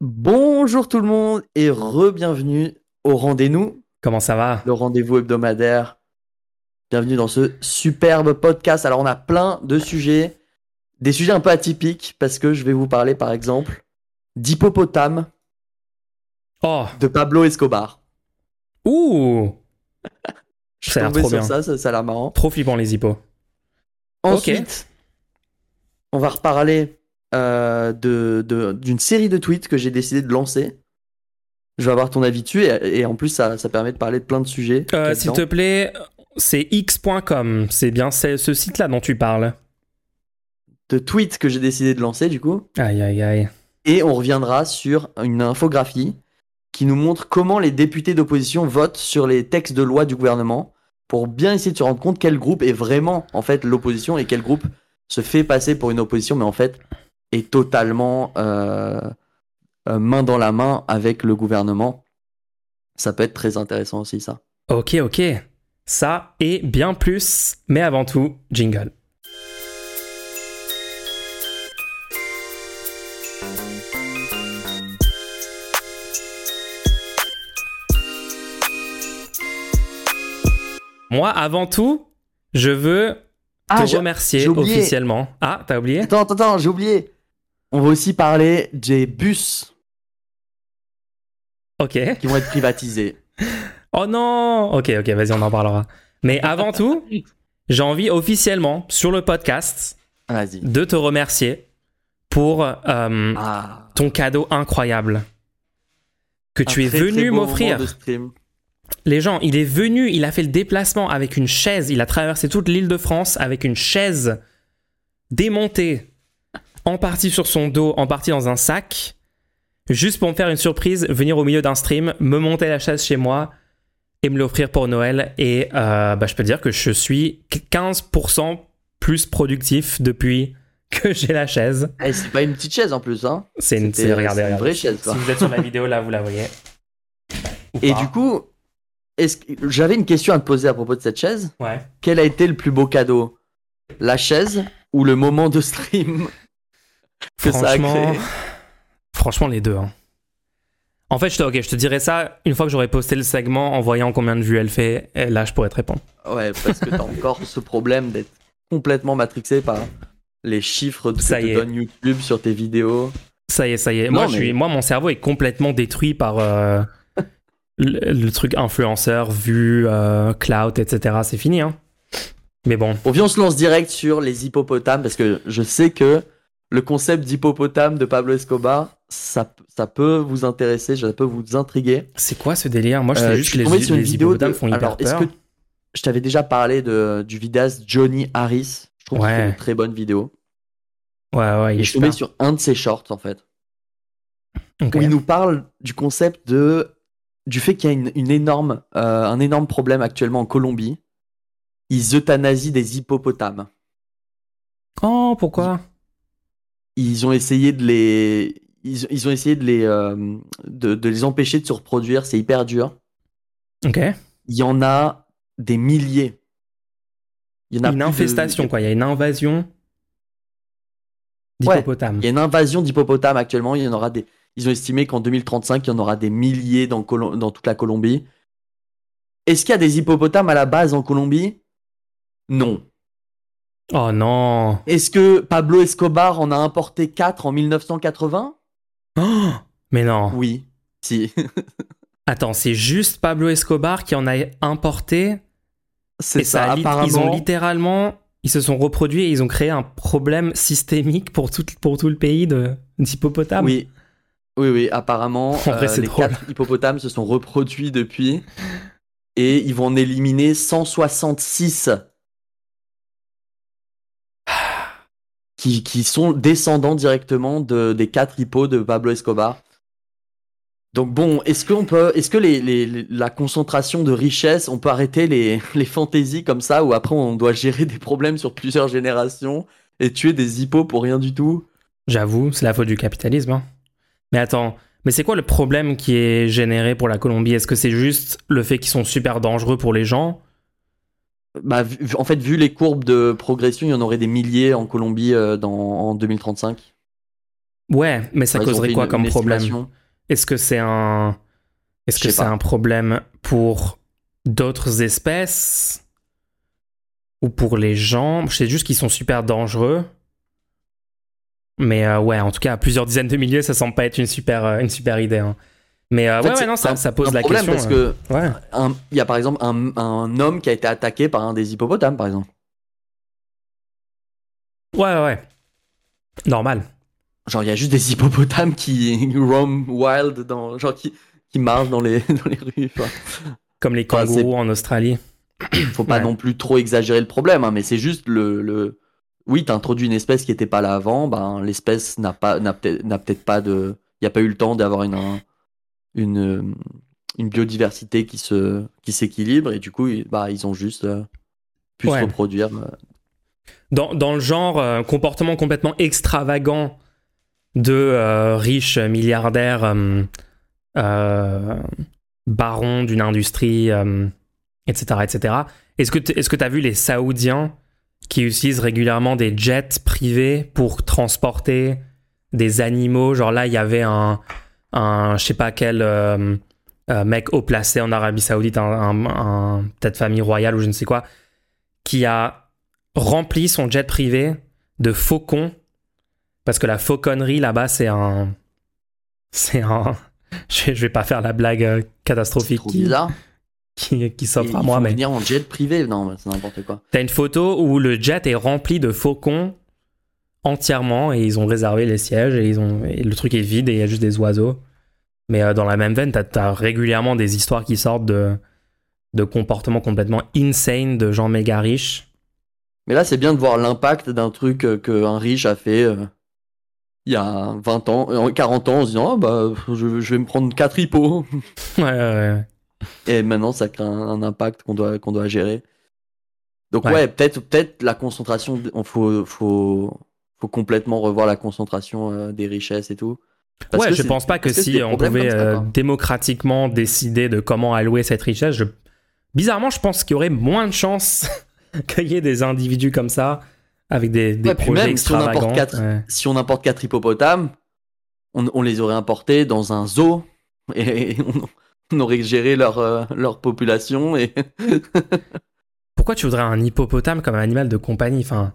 Bonjour tout le monde et re-bienvenue au rendez-nous, Comment ça va? Le rendez-vous hebdomadaire. Bienvenue dans ce superbe podcast. Alors on a plein de sujets, des sujets un peu atypiques parce que je vais vous parler par exemple d'Hippopotame Oh, de Pablo Escobar. ouh Je suis Ça a tombé trop sur bien. ça, ça, ça a l'air marrant. Trop flippant les hippos. Ensuite, on va reparler euh, de, de- d'une série de tweets que j'ai décidé de lancer. Je vais avoir ton avis dessus et, et en plus ça, ça permet de parler de plein de sujets. Euh, S'il te plaît, c'est x.com. C'est bien ce site-là dont tu parles. De tweets que j'ai décidé de lancer du coup. Aïe, aïe, aïe. Et on reviendra sur une infographie qui nous montre comment les députés d'opposition votent sur les textes de loi du gouvernement pour bien essayer de se rendre compte quel groupe est vraiment en fait l'opposition et quel groupe se fait passer pour une opposition mais en fait est totalement euh, euh, main dans la main avec le gouvernement. Ça peut être très intéressant aussi ça. Ok, ok. Ça et bien plus. Mais avant tout, jingle. Moi, avant tout, je veux te j'ai- remercier officiellement. Ah, t'as oublié? Attends, attends, j'ai oublié. On va aussi parler des bus Ok. qui vont être privatisés. Oh non Ok, ok, vas-y, on en parlera. Mais avant tout, j'ai envie officiellement, sur le podcast, Vas-y. de te remercier pour euh, Ah. ton cadeau incroyable que tu Un es très, venu m'offrir. Les gens, il est venu, il a fait le déplacement avec une chaise, il a traversé toute l'île de France avec une chaise démontée, en partie sur son dos, en partie dans un sac, juste pour me faire une surprise, venir au milieu d'un stream, me monter la chaise chez moi et me l'offrir pour Noël. Et euh, bah, je peux dire que je suis 15% plus productif depuis que j'ai la chaise. Eh, c'est pas une petite chaise en plus, hein. C'est une, c'est- regardez, une vraie chaise, Si vous êtes sur la vidéo, là, vous la voyez. Ou Et pas. du coup, est-ce que- j'avais une question à te poser à propos de cette chaise. ouais. Quel a été le plus beau cadeau? La chaise ou le moment de stream? Que ça a Franchement, créé franchement, les deux. hein. En fait, je te, ok, je te dirais ça une fois que j'aurai posté le segment en voyant combien de vues elle fait. Et là, je pourrais te répondre. Ouais, parce que t'as encore ce problème d'être complètement matrixé par les chiffres que Ça te donne YouTube sur tes vidéos. Ça y est, ça y est. Non, moi, je suis, moi, mon cerveau est complètement détruit par euh, le, le truc influenceur, vue, euh, cloud, etc. C'est fini. Hein. Mais bon, Bon, viens, on se lance direct sur les hippopotames parce que je sais que le concept d'hippopotame de Pablo Escobar, ça, ça peut vous intéresser, ça peut vous intriguer. c'est quoi ce délire? Moi, je sais Euh, juste que les, tombé sur une les vidéo de- font hyper Alors, est-ce peur. que je t'avais déjà parlé de, du vidéaste Johnny Harris? Je trouve Ouais. fait une très bonne vidéo. Ouais, ouais, il Et est je suis tombé sur un de ses shorts en fait, où il nous parle du concept de du fait qu'il y a une, une énorme, euh, un énorme problème actuellement en Colombie. Ils euthanasient des hippopotames. Oh, pourquoi? Ils ont essayé de les, ils, ils ont essayé de les, euh, de, de les empêcher de se reproduire. C'est hyper dur. Ok. Il y en a des milliers. Il y en a Une de- infestation, quoi. Il y a une invasion Ouais. d'hippopotames. Il y a une invasion d'hippopotames actuellement. Il y en aura des. Ils ont estimé qu'en 2035, il y en aura des milliers dans, dans toute la Colombie. Est-ce qu'il y a des hippopotames à la base en Colombie? Non. Oh non Est-ce que Pablo Escobar en a importé 4 en 1980 Oh Mais non. Oui. Si. Attends, c'est juste Pablo Escobar qui en a importé C'est ça, apparemment. ils ont littéralement ils se sont reproduits et ils ont créé un problème systémique pour tout, pour tout le pays d'hippopotames. Oui. Oui, oui, apparemment, En vrai, euh, les drôle. quatre hippopotames se sont reproduits depuis et ils vont en éliminer 166 qui, sont descendants directement de, des quatre hippos de Pablo Escobar. Donc bon, est-ce qu'on peut, est-ce que la concentration de richesse, on peut arrêter les, les fantaisies comme ça, où après on doit gérer des problèmes sur plusieurs générations et tuer des hippos pour rien du tout? J'avoue, c'est la faute du capitalisme. hein. Mais attends, mais c'est quoi le problème qui est généré pour la Colombie? Est-ce que c'est juste le fait qu'ils sont super dangereux pour les gens? Bah, vu- en fait, vu les courbes de progression, il y en aurait des milliers en Colombie euh, dans, en 2035. Ouais, mais ça causerait quoi une- comme une problème. Est-ce que c'est un. Est-ce que c'est un problème pour d'autres espèces Ou pour les gens? Je sais juste qu'ils sont super dangereux. Mais euh, ouais, en tout cas, à plusieurs dizaines de milliers, ça semble pas être une super, euh, une super idée. hein. Mais euh, En fait, ouais, ouais, c'est- non, ça, un- ça pose un la problème question. parce euh, que Ouais. un- il y a par exemple un, un homme qui a été attaqué par un des hippopotames, par exemple. ouais, ouais. Normal. Genre, il y a juste des hippopotames qui roam wild, dans, genre qui, qui marchent dans les, dans les rues. Comme les Enfin, kangourous en Australie. Faut pas Ouais. non plus trop exagérer le problème, hein, mais c'est juste le. le... Oui, t'as introduit une espèce qui était pas là avant, ben, l'espèce n'a pas, n'a peut-être, n'a peut-être pas de. Il n'y a pas eu le temps d'avoir une, un- une, une biodiversité qui, se, qui s'équilibre, et du coup, ils- bah, ils ont juste euh, pu Ouais. se reproduire. euh. Dans, dans le genre euh, comportement complètement extravagant de euh, riches milliardaires barons d'une industrie, etc., etc. Est-ce que tu est-ce que as vu les Saoudiens qui utilisent régulièrement des jets privés pour transporter des animaux? Genre là, il y avait un, un je sais pas quel euh, euh, mec haut placé en Arabie Saoudite, un, un- un- peut-être famille royale ou je ne sais quoi, qui a rempli son jet privé de faucons parce que la fauconnerie là-bas c'est un c'est un je vais, pas faire la blague euh, catastrophique trop qui, bizarre. qui, qui s'offre à moi mais venir en jet privé, non, c'est n'importe quoi. t'as une photo où le jet est rempli de faucons entièrement et ils ont réservé les sièges et ils ont et le truc est vide et il y a juste des oiseaux mais euh, dans la même veine t'as as régulièrement des histoires qui sortent de de comportements complètement insane de gens méga riches Mais là, c'est bien de voir l'impact d'un truc euh, qu'un riche a fait euh, il y a 20 ans, euh, 40 ans, en se disant, oh, bah, je, je vais me prendre 4 hippos. ouais, ouais, ouais. Et maintenant, ça crée un, un impact qu'on doit, qu'on doit gérer. Donc, Ouais. ouais, peut-être peut la concentration, il faut, faut, faut complètement revoir la concentration euh, des richesses et tout. Parce ouais, je pense pas que si on pouvait ça, euh, démocratiquement décider de comment allouer cette richesse, je... bizarrement, je pense qu'il y aurait moins de chances qu'il y ait des individus comme ça avec des, des Ouais, projets même si on importe extravagants. quatre- Ouais. Si on importe 4 hippopotames, on, on les aurait importés dans un zoo et on, on aurait géré leur, euh, leur population et Pourquoi tu voudrais un hippopotame comme un animal de compagnie? Enfin,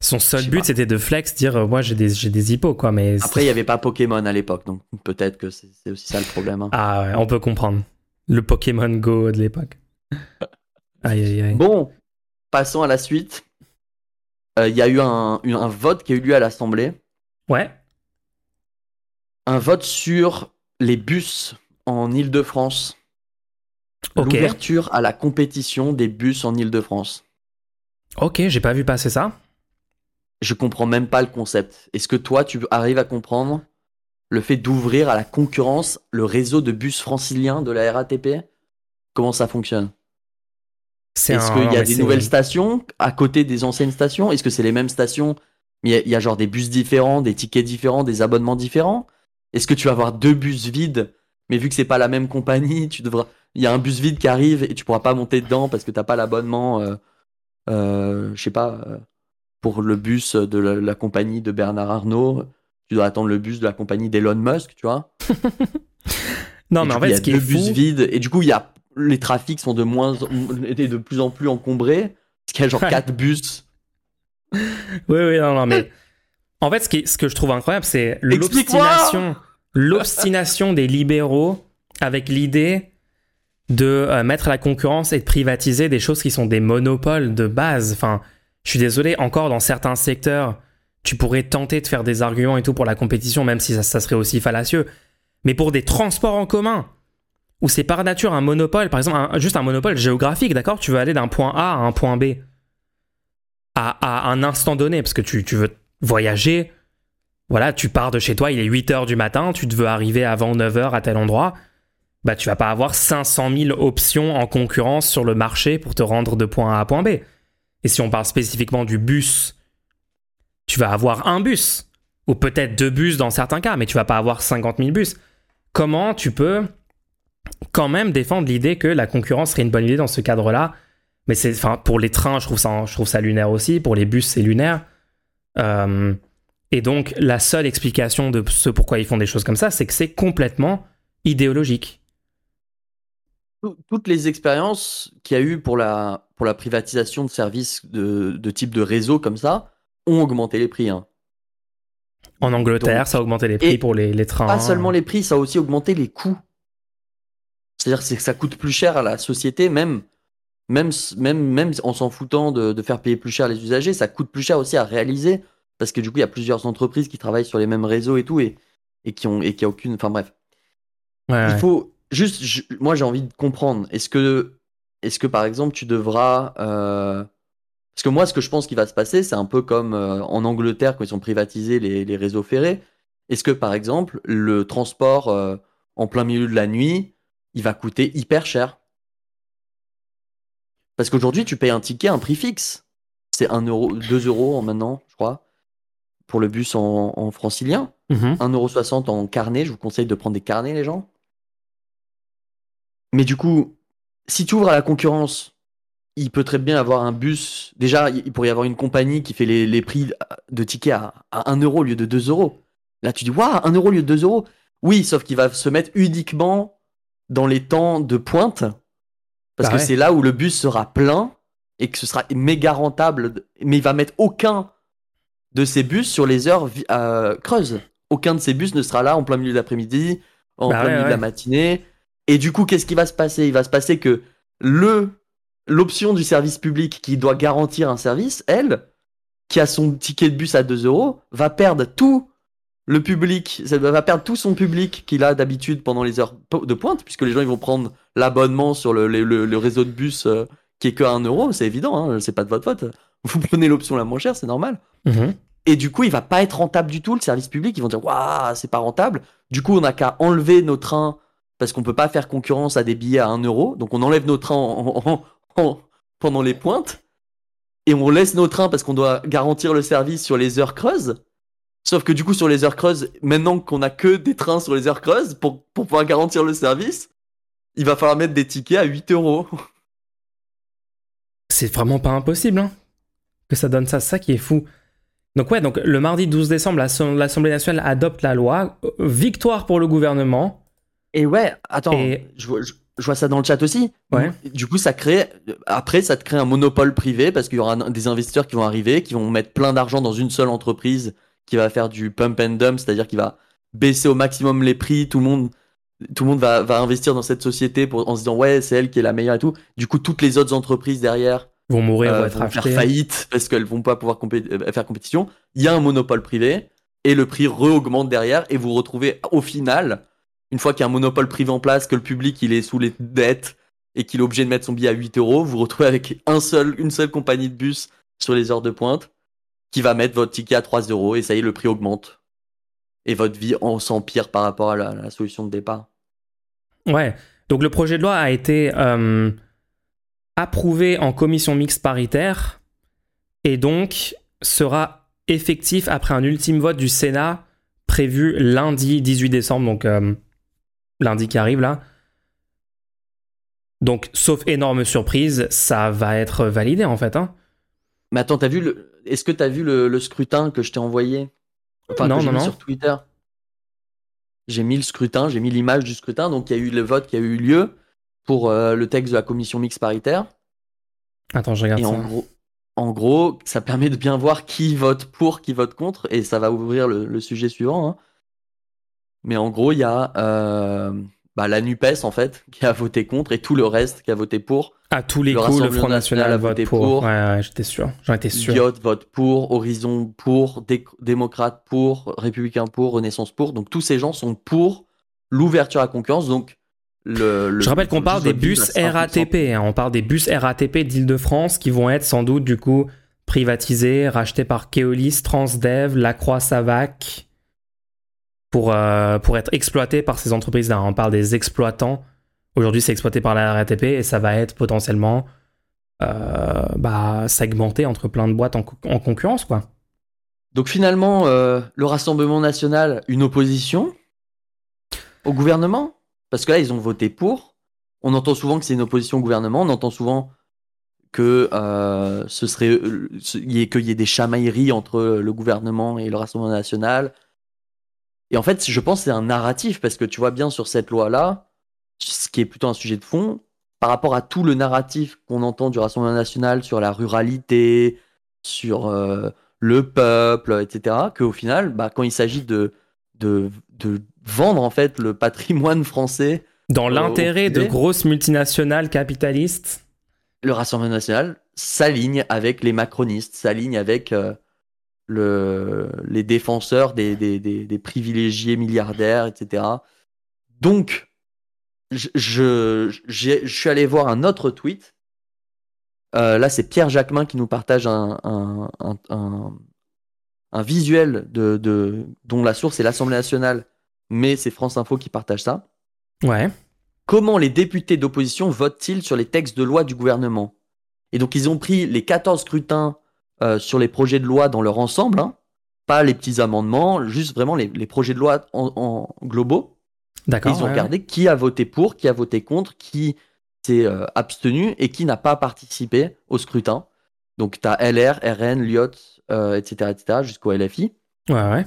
son seul but c'était de flex, dire euh, moi j'ai des j'ai des hippos quoi, mais Après, il n'y avait pas Pokémon à l'époque, donc peut-être que c'est c'est aussi ça le problème. hein. ah ouais, on peut comprendre le Pokémon Go de l'époque. Aïe aïe aïe. Bon, passons à la suite. Euh, Il y a eu un, une- un vote qui a eu lieu à l'Assemblée. Ouais. Un vote sur les bus en Ile-de-France. Ok. L'ouverture à la compétition des bus en Ile-de-France. Ok, j'ai pas vu passer ça. Je comprends même pas le concept. Est-ce que toi, tu arrives à comprendre le fait d'ouvrir à la concurrence le réseau de bus franciliens de la RATP Comment ça fonctionne? Est-ce qu'il y a des nouvelles stations à côté des anciennes stations? Est-ce que c'est les mêmes stations? Mais il y a- il y, a genre des bus différents, des tickets différents, des abonnements différents? Est-ce que tu vas avoir deux bus vides? Mais vu que c'est pas la même compagnie, tu devras. Il y a un bus vide qui arrive et tu pourras pas monter dedans parce que t'as pas l'abonnement. Euh, euh, je sais pas. euh, pour le bus de la, la compagnie de Bernard Arnault, tu dois attendre le bus de la compagnie d'Elon Musk, tu vois. Non, Et mais en fait, il y a ce qui deux est bus fou, vides et du coup il y a les trafics sont de moins et de plus en plus encombrés parce qu'il y a genre quatre bus. Oui, oui, non, non, mais en fait, ce, qui, ce que je trouve incroyable, c'est l'obstination, l'obstination des libéraux avec l'idée de euh, mettre à la concurrence et de privatiser des choses qui sont des monopoles de base. Enfin, je suis désolé, encore dans certains secteurs, tu pourrais tenter de faire des arguments et tout pour la compétition, même si ça, serait aussi fallacieux. Mais pour des transports en commun, où c'est par nature un monopole, par exemple, juste un monopole géographique, d'accord Tu veux aller d'un point A à un point B à, un instant donné, parce que tu, veux voyager, voilà, tu pars de chez toi, il est 8 heures du matin, tu te veux arriver avant 9 heures à tel endroit, bah tu vas pas avoir 500 000 options en concurrence sur le marché pour te rendre de point A à point B. Et si on parle spécifiquement du bus, tu vas avoir un bus, ou peut-être deux bus dans certains cas, mais tu vas pas avoir 50 000 bus. Comment tu peux quand même défendre l'idée que la concurrence serait une bonne idée dans ce cadre-là? Mais c'est enfin pour les trains je trouve ça lunaire aussi pour les bus c'est lunaire Euh, Et donc, la seule explication de ce pourquoi ils font des choses comme ça, c'est que c'est complètement idéologique. Tout- Toutes les expériences qu'il y a eu pour la, pour la privatisation de services de, de type de réseau comme ça ont augmenté les prix. hein. En Angleterre, Donc- ça a augmenté les prix pour les, les trains. Pas seulement les prix, ça a aussi augmenté les coûts. C'est-à-dire c'est que ça coûte plus cher à la société, même, même, même, même en s'en foutant de, de faire payer plus cher les usagers, ça coûte plus cher aussi à réaliser. Parce que du coup, il y a plusieurs entreprises qui travaillent sur les mêmes réseaux et tout, et, et qui ont et qui a aucune. Enfin bref. Ouais, Il ouais. faut juste, je- moi j'ai envie de comprendre. Est-ce que, par exemple tu devras, euh, parce que moi ce que je pense qui va se passer, c'est un peu comme euh, en Angleterre quand ils ont privatisé les, les réseaux ferrés. Est-ce que par exemple le transport euh, en plein milieu de la nuit, il va coûter hyper cher? Parce qu'aujourd'hui tu payes un ticket, un prix fixe. C'est 1 euro, 2 euros en maintenant, je crois, pour le bus en, en francilien. Mhm. 1,60€ en carnet. Je vous conseille de prendre des carnets, les gens. Mais du coup, si tu ouvres à la concurrence, il peut très bien avoir un bus. Déjà, il pourrait y avoir une compagnie qui fait les, les prix de tickets à, à 1 euro au lieu de 2 euros. Là, tu dis, waouh, 1 euro au lieu de 2 euros. Oui, sauf qu'il va se mettre uniquement dans les temps de pointe. Parce Bah que ouais. c'est là où le bus sera plein et que ce sera méga rentable. Mais il va mettre aucun de ces bus sur les heures euh, creuses. Aucun de ces bus ne sera là en plein milieu d'après-midi, en Bah plein ouais, milieu de la matinée. Et du coup, qu'est-ce qui va se passer? Il va se passer que le l'option du service public qui doit garantir un service, elle, qui a son ticket de bus à 2 euros, va perdre tout le public, ça va perdre tout son public qu'il a d'habitude pendant les heures de pointe, puisque les gens ils vont prendre l'abonnement sur le, le- réseau de bus euh, qui est que à 1 euro, c'est évident, hein, c'est pas de votre faute. Vous prenez l'option la moins chère, c'est normal. Mhm. Et du coup, il va pas être rentable du tout, le service public. Ils vont dire, waouh, c'est pas rentable. Du coup, on n'a qu'à enlever nos trains parce qu'on peut pas faire concurrence à des billets à 1 euro. Donc, on enlève nos trains en- en- en- pendant les pointes. Et on laisse nos trains parce qu'on doit garantir le service sur les heures creuses. Sauf que du coup, sur les heures creuses, maintenant qu'on a que des trains sur les heures creuses, pour, pouvoir garantir le service, il va falloir mettre des tickets à 8 euros. C'est vraiment pas impossible hein, que ça donne ça. Ça qui est fou. Donc ouais, donc le mardi 12 décembre, l'Assemblée nationale adopte la loi. Euh, Victoire pour le gouvernement. Et ouais, attends, Et- je, vois, je- je vois ça dans le chat aussi. Ouais. Du coup, ça crée. Après, ça te crée un monopole privé parce qu'il y aura un- des investisseurs qui vont arriver, qui vont mettre plein d'argent dans une seule entreprise qui va faire du pump and dump, c'est-à-dire qui va baisser au maximum les prix. Tout le monde, tout le monde va, va investir dans cette société pour, en se disant ouais, c'est elle qui est la meilleure et tout. Du coup, toutes les autres entreprises derrière Vont mourir, euh, vont être vont faire faillite parce qu'elles vont pas pouvoir compé- euh, faire compétition. Il y a un monopole privé et le prix re-augmente derrière et vous retrouvez au final, une fois qu'il y a un monopole privé en place, que le public il est sous les dettes et qu'il est obligé de mettre son billet à 8 euros, vous vous retrouvez avec une seule compagnie de bus sur les heures de pointe qui va mettre votre ticket à 3 euros et ça y est, le prix augmente. Et votre vie s'empire par rapport à la, la solution de départ. Ouais. Donc le projet de loi a été euh, approuvé en commission mixte paritaire et donc sera effectif après un ultime vote du Sénat prévu lundi 18 décembre, donc euh, lundi qui arrive là. Donc, sauf énorme surprise, ça va être validé en fait. Hein. Mais attends, t'as vu le... est-ce que t'as vu le, le scrutin que je t'ai envoyé? Enfin, Non, que j'ai non, mis non. sur Twitter. J'ai mis le scrutin, j'ai mis l'image du scrutin, donc il y a eu le vote qui a eu lieu pour euh, le texte de la commission mixte paritaire. Attends, je regarde Et ça. en gros, en gros, ça permet de bien voir qui vote pour, qui vote contre, et ça va ouvrir le, le sujet suivant. hein. Mais en gros, il y a euh, bah, la NUPES, en fait, qui a voté contre, et tout le reste qui a voté pour. À tous les le coups, le Front national a voté pour. pour. Ouais, ouais, j'étais sûr. J'en étais sûr. Diot vote pour, Horizon pour, Dé- Démocrate pour, Républicain pour, Renaissance pour. Donc tous ces gens sont pour l'ouverture à la concurrence. Donc le, le- Je rappelle qu'on le parle des bus à 5%. RATP. hein. On parle des bus RATP d'Île-de-France qui vont être sans doute du coup privatisés, rachetés par Keolis, Transdev, Lacroix, Savac pour, euh, pour être exploités par ces entreprises-là. On parle des exploitants. Aujourd'hui, c'est exploité par la RATP et ça va être potentiellement euh, bah, segmenté entre plein de boîtes en, co- en concurrence, quoi. Donc finalement, euh, le Rassemblement national, une opposition au gouvernement? Parce que là, ils ont voté pour. On entend souvent que c'est une opposition au gouvernement. On entend souvent que ce serait qu'il y ait des chamailleries entre le gouvernement et le Rassemblement national. Et en fait, je pense que c'est un narratif parce que tu vois bien sur cette loi-là, ce qui est plutôt un sujet de fond, par rapport à tout le narratif qu'on entend du Rassemblement national sur la ruralité, sur euh, le peuple, etc., qu'au final, bah, quand il s'agit de, de, de vendre en fait le patrimoine français, Dans l'intérêt de grosses multinationales capitalistes. le Rassemblement national s'aligne avec les macronistes, s'aligne avec euh, le, les défenseurs des, des, des, des privilégiés milliardaires, etc. Donc, je, je, je suis allé voir un autre tweet. Euh, là, c'est Pierre Jacquemin qui nous partage un, un, un, un- un visuel de, de, dont la source est l'Assemblée nationale, mais c'est France Info qui partage ça. Ouais. Comment les députés d'opposition votent-ils sur les textes de loi du gouvernement? Et donc, ils ont pris les 14 scrutins euh, sur les projets de loi dans leur ensemble, hein, pas les petits amendements, juste vraiment les, les projets de loi en, en globaux. D'accord. ils ont ouais. regardé qui a voté pour, qui a voté contre, qui s'est euh, abstenu et qui n'a pas participé au scrutin. Donc, tu as LR, RN, Lyot, euh, etc., etc., jusqu'au LFI. Ouais, ouais.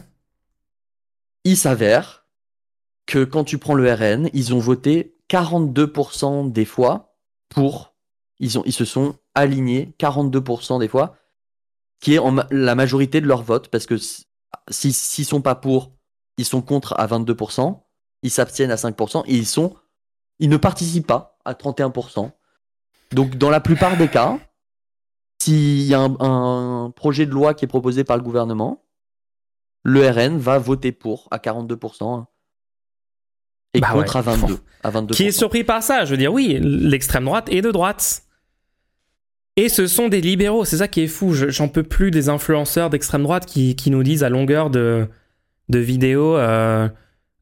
Il s'avère que quand tu prends le RN, ils ont voté 42% des fois pour. Ils, ont, ils se sont alignés 42% des fois, qui est en ma- la majorité de leur vote, parce que s- si- s'ils sont pas pour, ils sont contre à 22%, ils s'abstiennent à 5%, et ils, sont, ils ne participent pas à 31%. Donc dans la plupart des cas, s'il y a un, un projet de loi qui est proposé par le gouvernement, le RN va voter pour à 42% et Bah contre ouais. à 22. À 22%. Qui est surpris par ça Je veux dire, oui, l'extrême droite est de droite. Et ce sont des libéraux, c'est ça qui est fou. Je- J'en peux plus des influenceurs d'extrême droite qui, qui nous disent à longueur de, de vidéos, euh,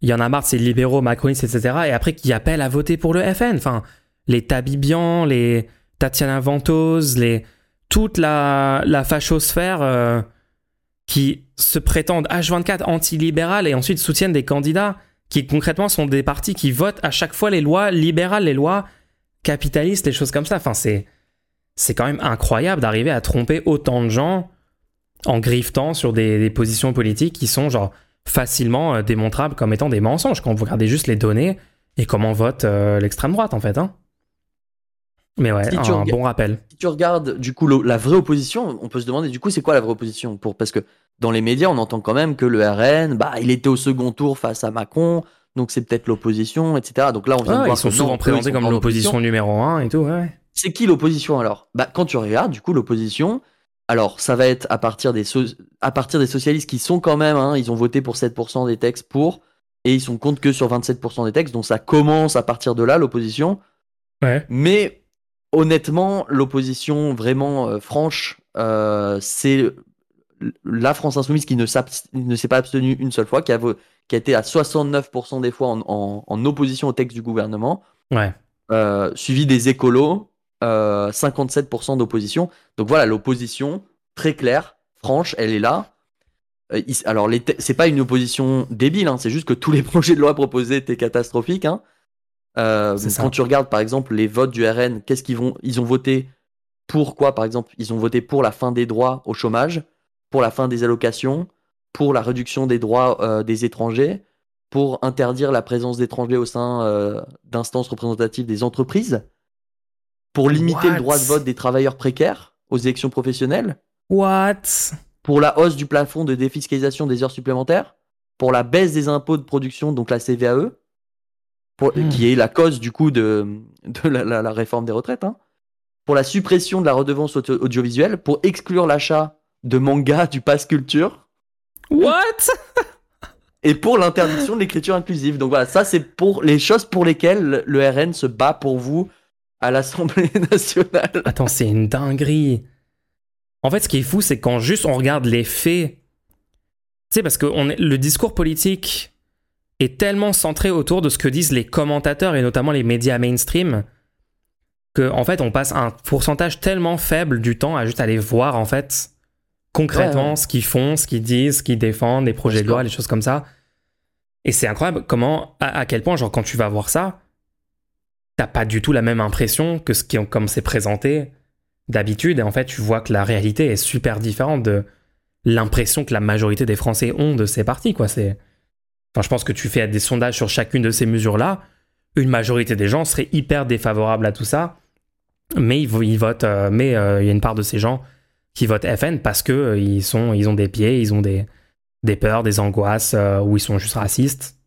il y en a marre de ces libéraux, macronistes, etc. Et après qui appellent à voter pour le FN. Enfin, les Tabibian, les Tatiana Ventose, les, toute la, la fachosphère euh, qui se prétendent H24 anti-libérales et ensuite soutiennent des candidats qui concrètement sont des partis qui votent à chaque fois les lois libérales, les lois capitalistes, les choses comme ça. Enfin, c'est c'est quand même incroyable d'arriver à tromper autant de gens en griftant sur des, des positions politiques qui sont genre facilement euh, démontrables comme étant des mensonges quand vous regardez juste les données et comment vote euh, l'extrême droite en fait. Hein. Mais ouais, Si un rega- bon rappel. si tu regardes du coup le- la vraie opposition, on peut se demander du coup c'est quoi la vraie opposition pour parce que dans les médias on entend quand même que le RN bah il était au second tour face à Macron donc c'est peut-être l'opposition etc donc là on vient de Ouais, voir ils sont souvent présentés comme l'opposition numéro un et tout. Ouais. C'est qui l'opposition alors? Bah quand tu regardes du coup l'opposition, alors ça va être à partir des so- à partir des socialistes qui sont quand même hein, ils ont voté pour 7% des textes pour et ils sont contre que sur 27% des textes donc ça commence à partir de là l'opposition. Ouais. Mais honnêtement l'opposition vraiment euh, franche euh, c'est la France insoumise qui ne, s'est pas abstenue une seule fois qui a, vo- qui a été à 69% des fois en, en- en opposition au texte du gouvernement Ouais. euh, suivi des écolos, euh, 57% d'opposition. Donc voilà, l'opposition, très claire, franche, elle est là. Euh, il- alors, c'est pas une opposition débile, hein, c'est juste que tous les projets de loi proposés étaient catastrophiques. hein. Euh, quand tu regardes, par exemple, les votes du RN, qu'est-ce qu'ils vont Ils ont voté pour quoi, par exemple? Ils ont voté pour la fin des droits au chômage, pour la fin des allocations, pour la réduction des droits euh, des étrangers, pour interdire la présence d'étrangers au sein euh, d'instances représentatives des entreprises, pour limiter What le droit de vote des travailleurs précaires aux élections professionnelles, What? Pour la hausse du plafond de défiscalisation des heures supplémentaires, pour la baisse des impôts de production, donc la CVAE, pour- Hmm. qui est la cause du coup de, de la, la- la réforme des retraites, hein, pour la suppression de la redevance audio- audiovisuelle, pour exclure l'achat de mangas du pass culture, What? Et pour l'interdiction de l'écriture inclusive. Donc voilà, ça c'est pour les choses pour lesquelles le RN se bat pour vous à l'Assemblée nationale. Attends, c'est une dinguerie. En fait, ce qui est fou, c'est quand juste on regarde les faits. Tu sais, parce que on est- le discours politique est tellement centré autour de ce que disent les commentateurs et notamment les médias mainstream que en fait on passe un pourcentage tellement faible du temps à juste aller voir en fait concrètement Ouais, ouais. ce qu'ils font, ce qu'ils disent, ce qu'ils défendent, les projets de loi, les choses comme ça. Et c'est incroyable comment, à, à quel point, genre quand tu vas voir ça, t'as pas du tout la même impression que ce qui, comme c'est présenté d'habitude. Et en fait, tu vois que la réalité est super différente de l'impression que la majorité des Français ont de ces partis. Quoi. C'est... Enfin, je pense que tu fais des sondages sur chacune de ces mesures-là. Une majorité des gens seraient hyper défavorables à tout ça. Mais ils, ils votent. euh, mais euh, il y a une part de ces gens qui votent FN parce que euh, ils, sont, ils ont des pieds, ils ont des, des peurs, des angoisses, ou ils sont juste racistes.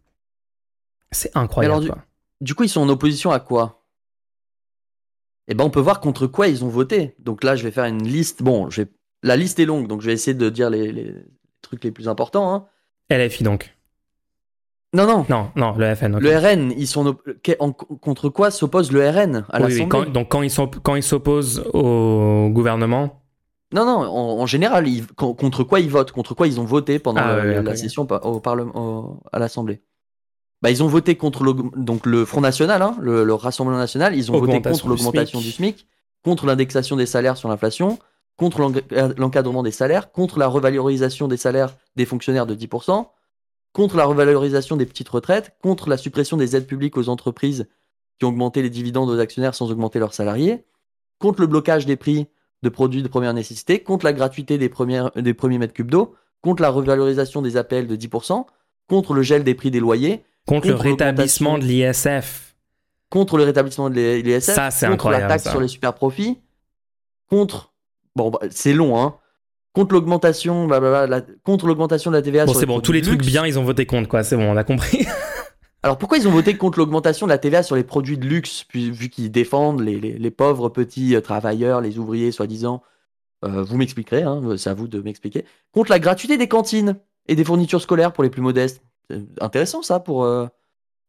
C'est incroyable. Alors, du- quoi. Du coup, ils sont en opposition à quoi? Eh ben, on peut voir contre quoi ils ont voté. Donc là, je vais faire une liste. Bon, je vais... la liste est longue, donc je vais essayer de dire les, les trucs les plus importants. hein. LFI donc. Non, non. Non, non, le FN. Le RN, ils sont en contre quoi s'oppose le RN à Oui, oui, quand- donc quand ils sont quand ils s'opposent au gouvernement, Non, non, en, en général, ils- contre quoi ils votent, contre quoi ils ont voté pendant Ah, le- oui, ok, la session au parlement, au- à l'Assemblée? Bah, ils ont voté contre le, donc le Front National, hein, le, le Rassemblement National. Ils ont voté contre l'augmentation du SMIC, contre l'indexation des salaires sur l'inflation, contre euh, l'encadrement des salaires, contre la revalorisation des salaires des fonctionnaires de 10%, contre la revalorisation des petites retraites, contre la suppression des aides publiques aux entreprises qui ont augmenté les dividendes aux actionnaires sans augmenter leurs salariés, contre le blocage des prix de produits de première nécessité, contre la gratuité des, premières, des premiers mètres cubes d'eau, contre la revalorisation des APL de 10%, contre le gel des prix des loyers, contre, le rétablissement de l'ISF. contre le rétablissement de l'ISF, Ça, c'est contre la incroyable, taxe sur les super profits, contre bon bah, c'est long hein, contre l'augmentation blablabla, la- contre l'augmentation de la TVA Bon, c'est bon, tous les trucs bien, ils ont voté contre quoi. C'est bon, on a compris. Alors pourquoi ils ont voté contre l'augmentation de la TVA sur les produits de luxe puis, vu qu'ils défendent les, les- les pauvres petits euh, travailleurs, les ouvriers soi-disant Euh, Vous m'expliquerez, hein, c'est à vous de m'expliquer. Contre la gratuité des cantines et des fournitures scolaires pour les plus modestes. Intéressant ça pour... euh,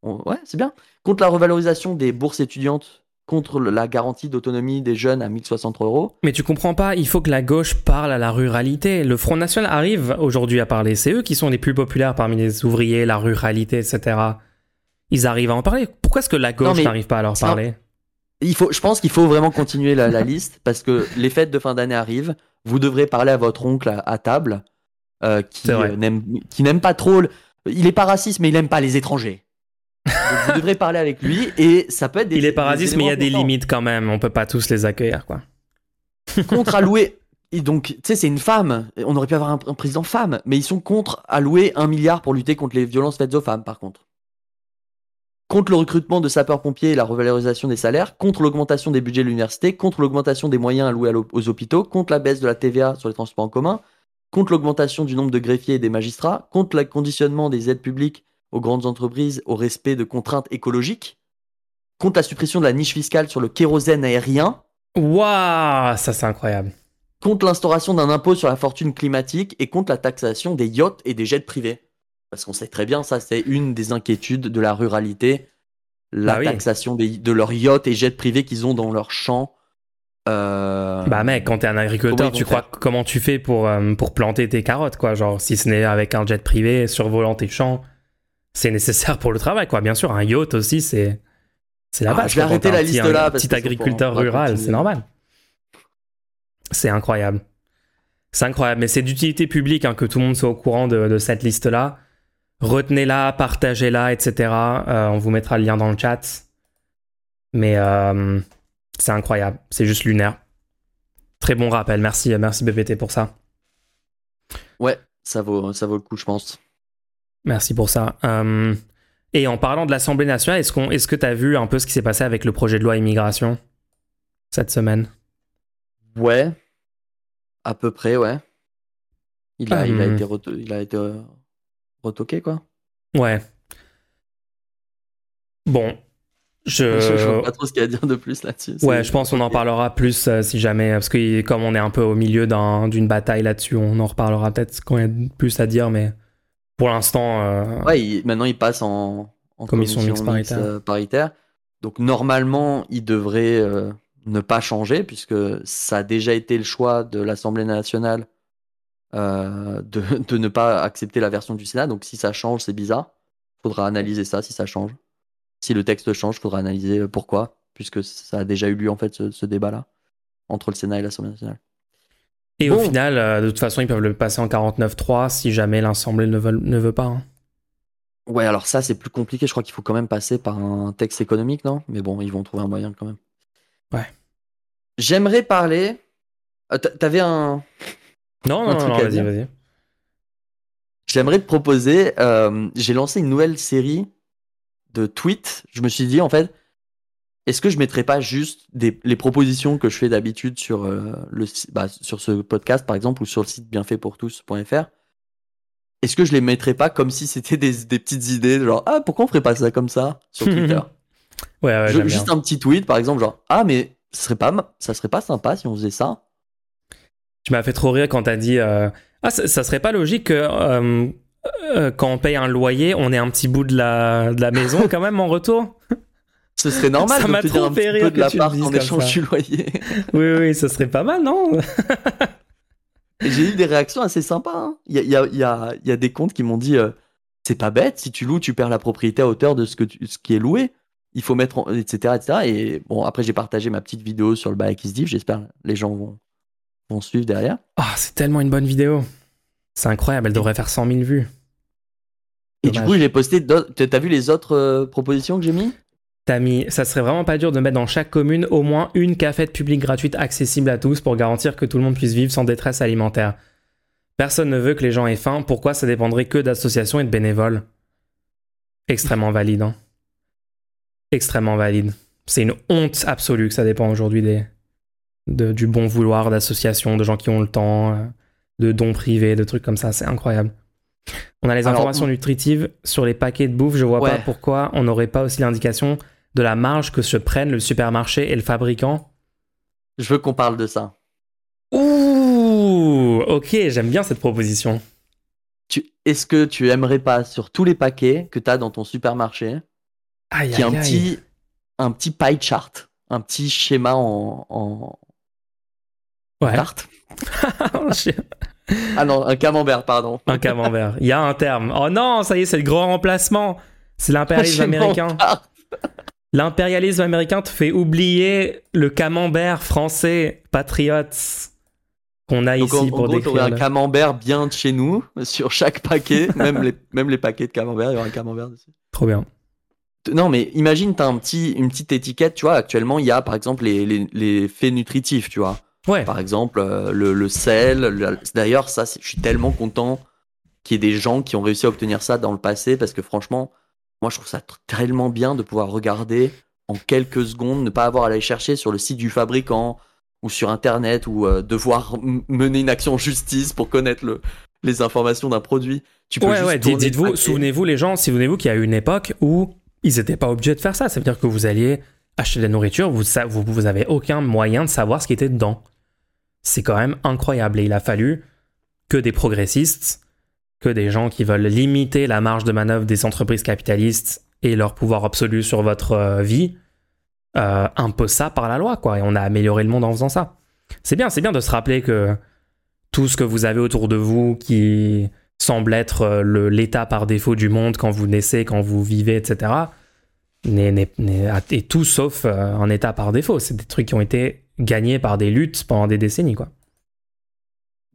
Ouais, c'est bien. Contre la revalorisation des bourses étudiantes, contre la garantie d'autonomie des jeunes à 1063 euros. Mais tu comprends pas, il faut que la gauche parle à la ruralité. Le Front National arrive aujourd'hui à parler. C'est eux qui sont les plus populaires parmi les ouvriers, la ruralité, etc. Ils arrivent à en parler. Pourquoi est-ce que la gauche n'arrive pas à leur parler? Il faut, je pense qu'il faut vraiment continuer la, la liste parce que les fêtes de fin d'année arrivent. Vous devrez parler à votre oncle à, à table euh, qui euh, n'aime pas trop. le- Il est pas raciste, mais il aime pas les étrangers. Donc, vous devrez parler avec lui et ça peut être des. Il est pas raciste, mais il y a des limites quand même. On peut pas tous les accueillir, quoi. Contre allouer. Et donc, tu sais, c'est une femme. On aurait pu avoir un, un président femme, mais ils sont contre allouer un milliard pour lutter contre les violences faites aux femmes, par contre. Contre le recrutement de sapeurs-pompiers et la revalorisation des salaires, contre l'augmentation des budgets de l'université, contre l'augmentation des moyens alloués aux hôpitaux, contre la baisse de la TVA sur les transports en commun, contre l'augmentation du nombre de greffiers et des magistrats, contre le conditionnement des aides publiques aux grandes entreprises au respect de contraintes écologiques, contre la suppression de la niche fiscale sur le kérosène aérien, Waouh, ça c'est incroyable. contre l'instauration d'un impôt sur la fortune climatique et contre la taxation des yachts et des jets privés. Parce qu'on sait très bien, ça c'est une des inquiétudes de la ruralité, la Bah oui. taxation des- de leurs yachts et jets privés qu'ils ont dans leurs champs. Euh, Bah mec, quand t'es un agriculteur, tu crois faire comment tu fais pour, euh, pour planter tes carottes, quoi? Genre, si ce n'est avec un jet privé survolant tes champs, c'est nécessaire pour le travail, quoi. Bien sûr, un yacht aussi, c'est c'est la Ah, base. je vais arrêter la un petit- liste un là, parce Petit agriculteur rural, c'est normal. C'est incroyable. C'est incroyable, mais c'est d'utilité publique hein, que tout le monde soit au courant de, de cette liste-là. Retenez-la, partagez-la, etc. Euh, on vous mettra le lien dans le chat. Mais euh, c'est incroyable, c'est juste lunaire. Très bon rappel, merci, merci BPT pour ça. Ouais, ça vaut, ça vaut le coup, je pense. Merci pour ça. Euh, et en parlant de l'Assemblée nationale, est-ce, qu'on, est-ce que tu as vu un peu ce qui s'est passé avec le projet de loi immigration cette semaine? Ouais, à peu près, ouais. Il a, il a été, reto- il a été euh, retoqué, quoi. Ouais. Bon, je... Je vois pas trop ce qu'il y a à dire de plus là-dessus. Ouais, je pense qu'on en parlera plus euh, si jamais, parce que comme on est un peu au milieu d'un- d'une bataille là-dessus, on en reparlera peut-être quand il y a plus à dire, mais pour l'instant, euh, Ouais, il- maintenant il passe en, en Commission mixte paritaire. euh, paritaire. Donc normalement, il devrait euh, ne pas changer puisque ça a déjà été le choix de l'Assemblée nationale euh, de, de ne pas accepter la version du Sénat. Donc si ça change, c'est bizarre. Faudra analyser ça si ça change. Si le texte change, faudra analyser euh, pourquoi, puisque ça a déjà eu lieu en fait ce, ce débat-là entre le Sénat et l'Assemblée nationale. et au final, euh, de toute façon, ils peuvent le passer en 49.3 si jamais l'Assemblée ne veut, ne veut pas. hein. Ouais, alors ça c'est plus compliqué. Je crois qu'il faut quand même passer par un texte économique, non? Mais bon, ils vont trouver un moyen quand même. Ouais. J'aimerais parler. Euh, t'a- T'avais un. Non, Un non, non, vas-y, vas-y. J'aimerais te proposer. euh, J'ai lancé une nouvelle série de tweets. Je me suis dit, en fait, est-ce que je mettrais pas juste des, les propositions que je fais d'habitude sur, euh, le, bah, sur ce podcast, par exemple, ou sur le site bienfaitpourtous.fr Est-ce que je les mettrais pas comme si c'était des, des petites idées, genre, ah, pourquoi on ferait pas ça comme ça sur Twitter? Ouais, ouais, Je- j'aime bien. Juste un petit tweet, par exemple, genre, ah, mais ce serait pas, ça serait pas sympa si on faisait ça? Tu m'as fait trop rire quand t'as dit euh, Ah, ça, ça serait pas logique que euh, euh, quand on paye un loyer, on ait un petit bout de la, de la maison quand même en retour Ce serait normal Ça d'obtenir trop un petit peu de la part en échange du loyer. Oui, oui, ça serait pas mal, non j'ai eu des réactions assez sympas. Il y, a, il y, a, il y, a, il y a des comptes qui m'ont dit euh, c'est pas bête, si tu loues, tu perds la propriété à hauteur de ce, que tu- ce qui est loué. Il faut mettre, en- etc., etc. Et bon, après, j'ai partagé ma petite vidéo sur le bail qui se dit. J'espère que les gens vont, vont suivre derrière. Ah, c'est tellement une bonne vidéo. C'est incroyable, elle devrait faire 100 000 vues. Et du coup, j'ai posté. d'autres- T'as vu les autres euh, propositions que j'ai mis? T'as mis, ça serait vraiment pas dur de mettre dans chaque commune au moins une cafette publique gratuite accessible à tous pour garantir que tout le monde puisse vivre sans détresse alimentaire. Personne ne veut que les gens aient faim, pourquoi? Ça dépendrait que d'associations et de bénévoles Extrêmement valide. hein. Extrêmement valide. C'est une honte absolue que ça dépend aujourd'hui des, de- du bon vouloir d'associations, de gens qui ont le temps, euh, de dons privés, de trucs comme ça. C'est incroyable. On a les Alors, informations nutritives sur les paquets de bouffe. Je vois pas pourquoi on n'aurait pas aussi l'indication de la marge que se prennent le supermarché et le fabricant. Je veux qu'on parle de ça. Ouh, ok, j'aime bien cette proposition. Est-ce que tu aimerais pas, sur tous les paquets que tu as dans ton supermarché, qu'il y ait un petit, un petit pie chart, un petit schéma en, en Ouais. carte Ah non, un camembert, pardon. un camembert. Il y a un terme. Oh non, ça y est, c'est le grand remplacement. C'est l'impérialisme américain. L'impérialisme américain te fait oublier le camembert français patriote qu'on a Donc ici en, en pour gros, décrire. un camembert bien de chez nous, sur chaque paquet, même les, même les paquets de camembert, il y aura un camembert dessus. Trop bien. Non, mais imagine, t'as un petit, une petite étiquette, tu vois, actuellement, il y a par exemple les, les, les faits nutritifs, tu vois. Ouais. Par exemple, euh, le, le sel. le- D'ailleurs, ça, je suis tellement content qu'il y ait des gens qui ont réussi à obtenir ça dans le passé parce que franchement, moi, je trouve ça tellement bien de pouvoir regarder en quelques secondes, ne pas avoir à aller chercher sur le site du fabricant ou sur Internet ou euh, devoir mener une action en justice pour connaître le, les informations d'un produit. Tu peux Ouais, ouais, dites-vous, souvenez-vous les gens, souvenez-vous qu'il y a eu une époque où ils n'étaient pas obligés de faire ça. Ça veut dire que vous alliez acheter de la nourriture, vous, sa- vous, vous avez aucun moyen de savoir ce qui était dedans. C'est quand même incroyable. Et il a fallu que des progressistes, que des gens qui veulent limiter la marge de manœuvre des entreprises capitalistes et leur pouvoir absolu sur votre euh, vie, euh, imposent ça par la loi, quoi. Et on a amélioré le monde en faisant ça. C'est bien, c'est bien de se rappeler que tout ce que vous avez autour de vous qui semble être euh, l'état par défaut du monde quand vous naissez, quand vous vivez, etc., est tout sauf euh, un état par défaut. C'est des trucs qui ont été gagnés par des luttes pendant des décennies, quoi.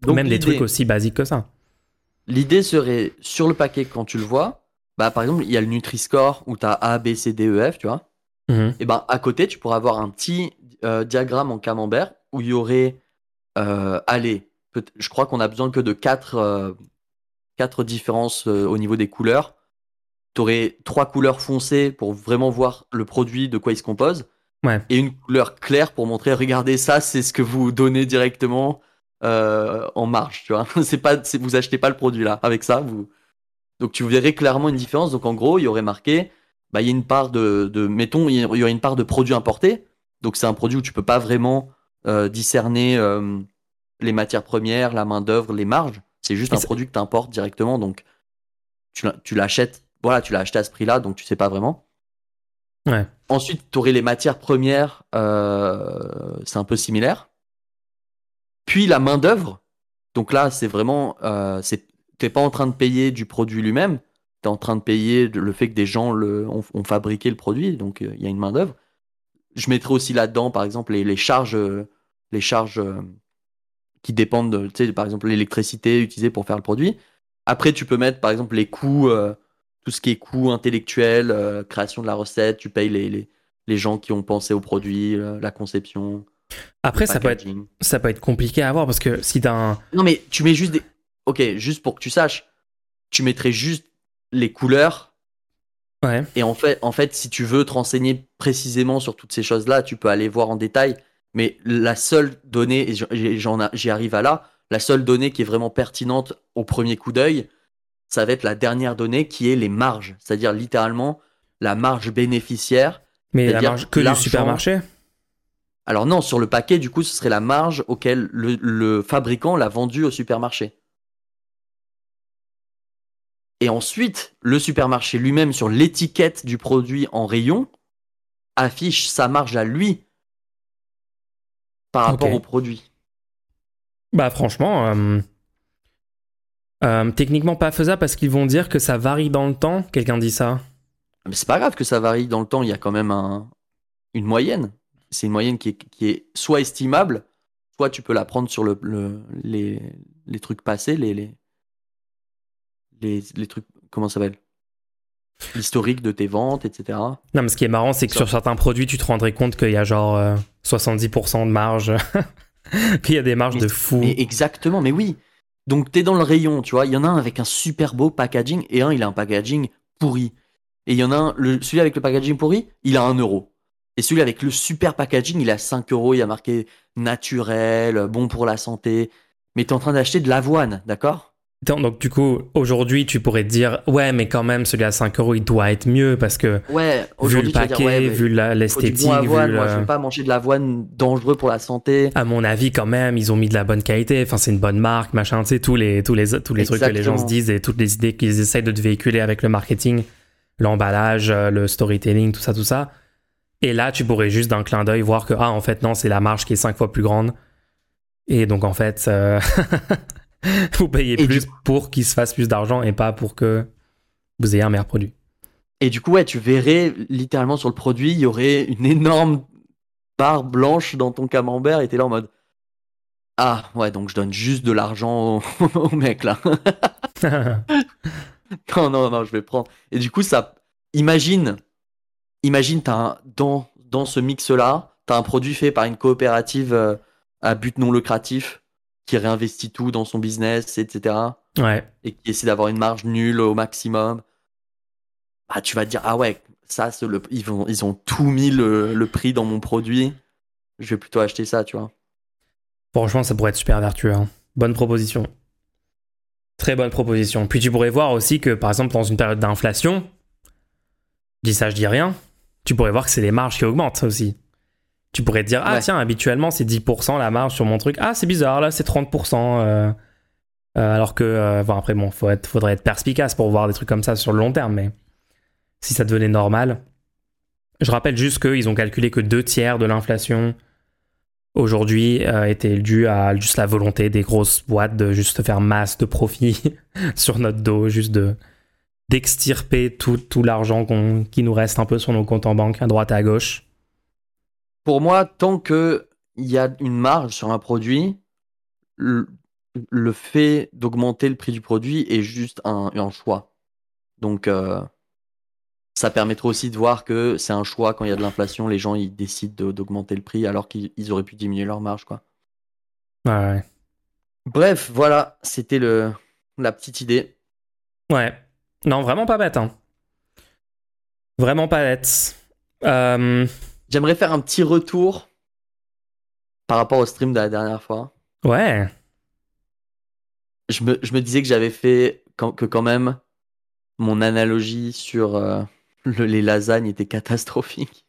Donc, Même des trucs aussi basiques que ça. L'idée serait sur le paquet quand tu le vois, bah par exemple il y a le Nutri-Score où tu as A, B, C, D, E, F, tu vois. Mhm. Et ben à côté tu pourras avoir un petit euh, diagramme en camembert où il y aurait, euh, allez, je crois qu'on a besoin que de quatre, euh, quatre différences au niveau des couleurs. Tu aurais trois couleurs foncées pour vraiment voir le produit de quoi il se compose. Ouais. Et une couleur claire pour montrer, regardez ça, c'est ce que vous donnez directement euh, en marge, tu vois. c'est pas, vous achetez pas le produit là. Avec ça, vous. Donc tu verrais clairement une différence. Donc en gros, il y aurait marqué, bah il y a une part de, de mettons, il y aurait une part de produits importés. Donc c'est un produit où tu peux pas vraiment euh, discerner euh, les matières premières, la main d'œuvre, les marges. C'est juste Et un produit que tu importes directement. Donc tu l'achètes, voilà, tu l'as acheté à ce prix-là, donc tu sais pas vraiment. Ouais. Ensuite, tu aurais les matières premières, euh, c'est un peu similaire. Puis la main d'œuvre. Donc là, c'est vraiment, euh, c'est, t'es pas en train de payer du produit lui-même. T'es en train de payer le fait que des gens le, ont, ont fabriqué le produit. Donc euh, il y a une main d'œuvre. Je mettrai aussi là-dedans, par exemple, les, les charges, les charges euh, qui dépendent de, tu par exemple, l'électricité utilisée pour faire le produit. Après, tu peux mettre, par exemple, les coûts, euh, tout ce qui est coûts intellectuels, euh, création de la recette. Tu payes les, les, les gens qui ont pensé au produit, euh, la conception, Après, ça peut, être, ça peut être compliqué à avoir parce que si t'as un. Non, mais tu mets juste des. Ok, juste pour que tu saches, tu mettrais juste les couleurs. Ouais. Et en fait, en fait, si tu veux te renseigner précisément sur toutes ces choses-là, tu peux aller voir en détail. Mais la seule donnée, et j'y arrive à là, la seule donnée qui est vraiment pertinente au premier coup d'œil, ça va être la dernière donnée qui est les marges. C'est-à-dire littéralement la marge bénéficiaire. Mais la marge que du supermarché? Alors non, sur le paquet, du coup, ce serait la marge auquel le, le fabricant l'a vendu au supermarché. Et ensuite, le supermarché lui-même, sur l'étiquette du produit en rayon, affiche sa marge à lui par rapport au produit. Bah, franchement. euh, euh, techniquement pas faisable parce qu'ils vont dire que ça varie dans le temps. Quelqu'un dit ça. Mais c'est pas grave que ça varie dans le temps, il y a quand même un- une moyenne. C'est une moyenne qui est, qui est soit estimable, soit tu peux la prendre sur le, le- les, les trucs passés, les, les, les, les trucs, comment ça s'appelle? L'historique de tes ventes, etc. Non, mais ce qui est marrant, c'est que Ça. sur certains produits, tu te rendrais compte qu'il y a genre euh, 70% de marge. Qu'il y a des marges Mais de fou. Mais exactement, mais oui. Donc t'es dans le rayon, tu vois. Il y en a un avec un super beau packaging et un il a un packaging pourri. Et il y en a un, celui avec le packaging pourri, il a un euro. Et celui avec le super packaging, il a 5 euros. Il a marqué naturel, bon pour la santé. Mais t'es en train d'acheter de l'avoine, d'accord? Donc, du coup, aujourd'hui, tu pourrais te dire Ouais, mais quand même, celui à 5 euros, il doit être mieux parce que Ouais, vu le paquet, dire ouais, mais vu l'esthétique, Moi, je veux pas manger de l'avoine dangereux pour la santé. À mon avis, quand même, ils ont mis de la bonne qualité. Enfin, c'est une bonne marque, machin. Tu sais, tous les, tous les, tous les trucs que les gens se disent et toutes les idées qu'ils essayent de te véhiculer avec le marketing, l'emballage, euh, le storytelling, tout ça, tout ça. Et là, tu pourrais juste d'un clin d'œil voir que, ah, en fait, non, c'est la marge qui est cinq fois plus grande. Et donc, en fait, euh, vous payez Et plus du- pour qu'il se fasse plus d'argent et pas pour que vous ayez un meilleur produit. Et du coup, ouais, tu verrais littéralement sur le produit, il y aurait une énorme barre blanche dans ton camembert et t'es là en mode Ah, ouais, donc je donne juste de l'argent au, au mec là. non, non, non, je vais prendre. Et du coup, ça. Imagine, imagine, t'as un, dans, dans ce mix-là, t'as un produit fait par une coopérative euh, à but non lucratif qui réinvestit tout dans son business, etc ouais. et qui essaie d'avoir une marge nulle au maximum, bah, tu vas te dire ah ouais, ça le ils vont ils ont tout mis le, le prix dans mon produit. Je vais plutôt acheter ça, tu vois. Franchement, ça pourrait être super vertueux. hein. Bonne proposition. Très bonne proposition. Puis tu pourrais voir aussi que, par exemple, dans une période d'inflation, je dis ça, je dis rien, tu pourrais voir que c'est les marges qui augmentent aussi. Tu pourrais te dire, ah Ouais. tiens, habituellement c'est 10% la marge sur mon truc. Ah, c'est bizarre, là c'est 30%. euh, euh, alors que, euh, bon, après, bon, faut être, faudrait être perspicace pour voir des trucs comme ça sur le long terme, mais si ça devenait normal. Je rappelle juste qu'ils ont calculé que deux tiers de l'inflation aujourd'hui euh, était dû à juste la volonté des grosses boîtes de juste faire masse de profit sur notre dos, juste de d'extirper tout, tout l'argent qu'on- qui nous reste un peu sur nos comptes en banque à droite et à gauche. Pour moi, tant que il y a une marge sur un produit, le, le fait d'augmenter le prix du produit est juste un, un choix. Donc euh, ça permettra aussi de voir que c'est un choix quand il y a de l'inflation, les gens ils décident de- d'augmenter le prix alors qu'ils ils auraient pu diminuer leur marge quoi. Ouais, ouais. Bref, voilà, c'était le la petite idée. Ouais. Non, vraiment pas bête. Hein. Vraiment pas bête. Euh, J'aimerais faire un petit retour par rapport au stream de la dernière fois. ouais. Je me, je me disais que j'avais fait quand- que quand même mon analogie sur euh, le- les lasagnes était catastrophique.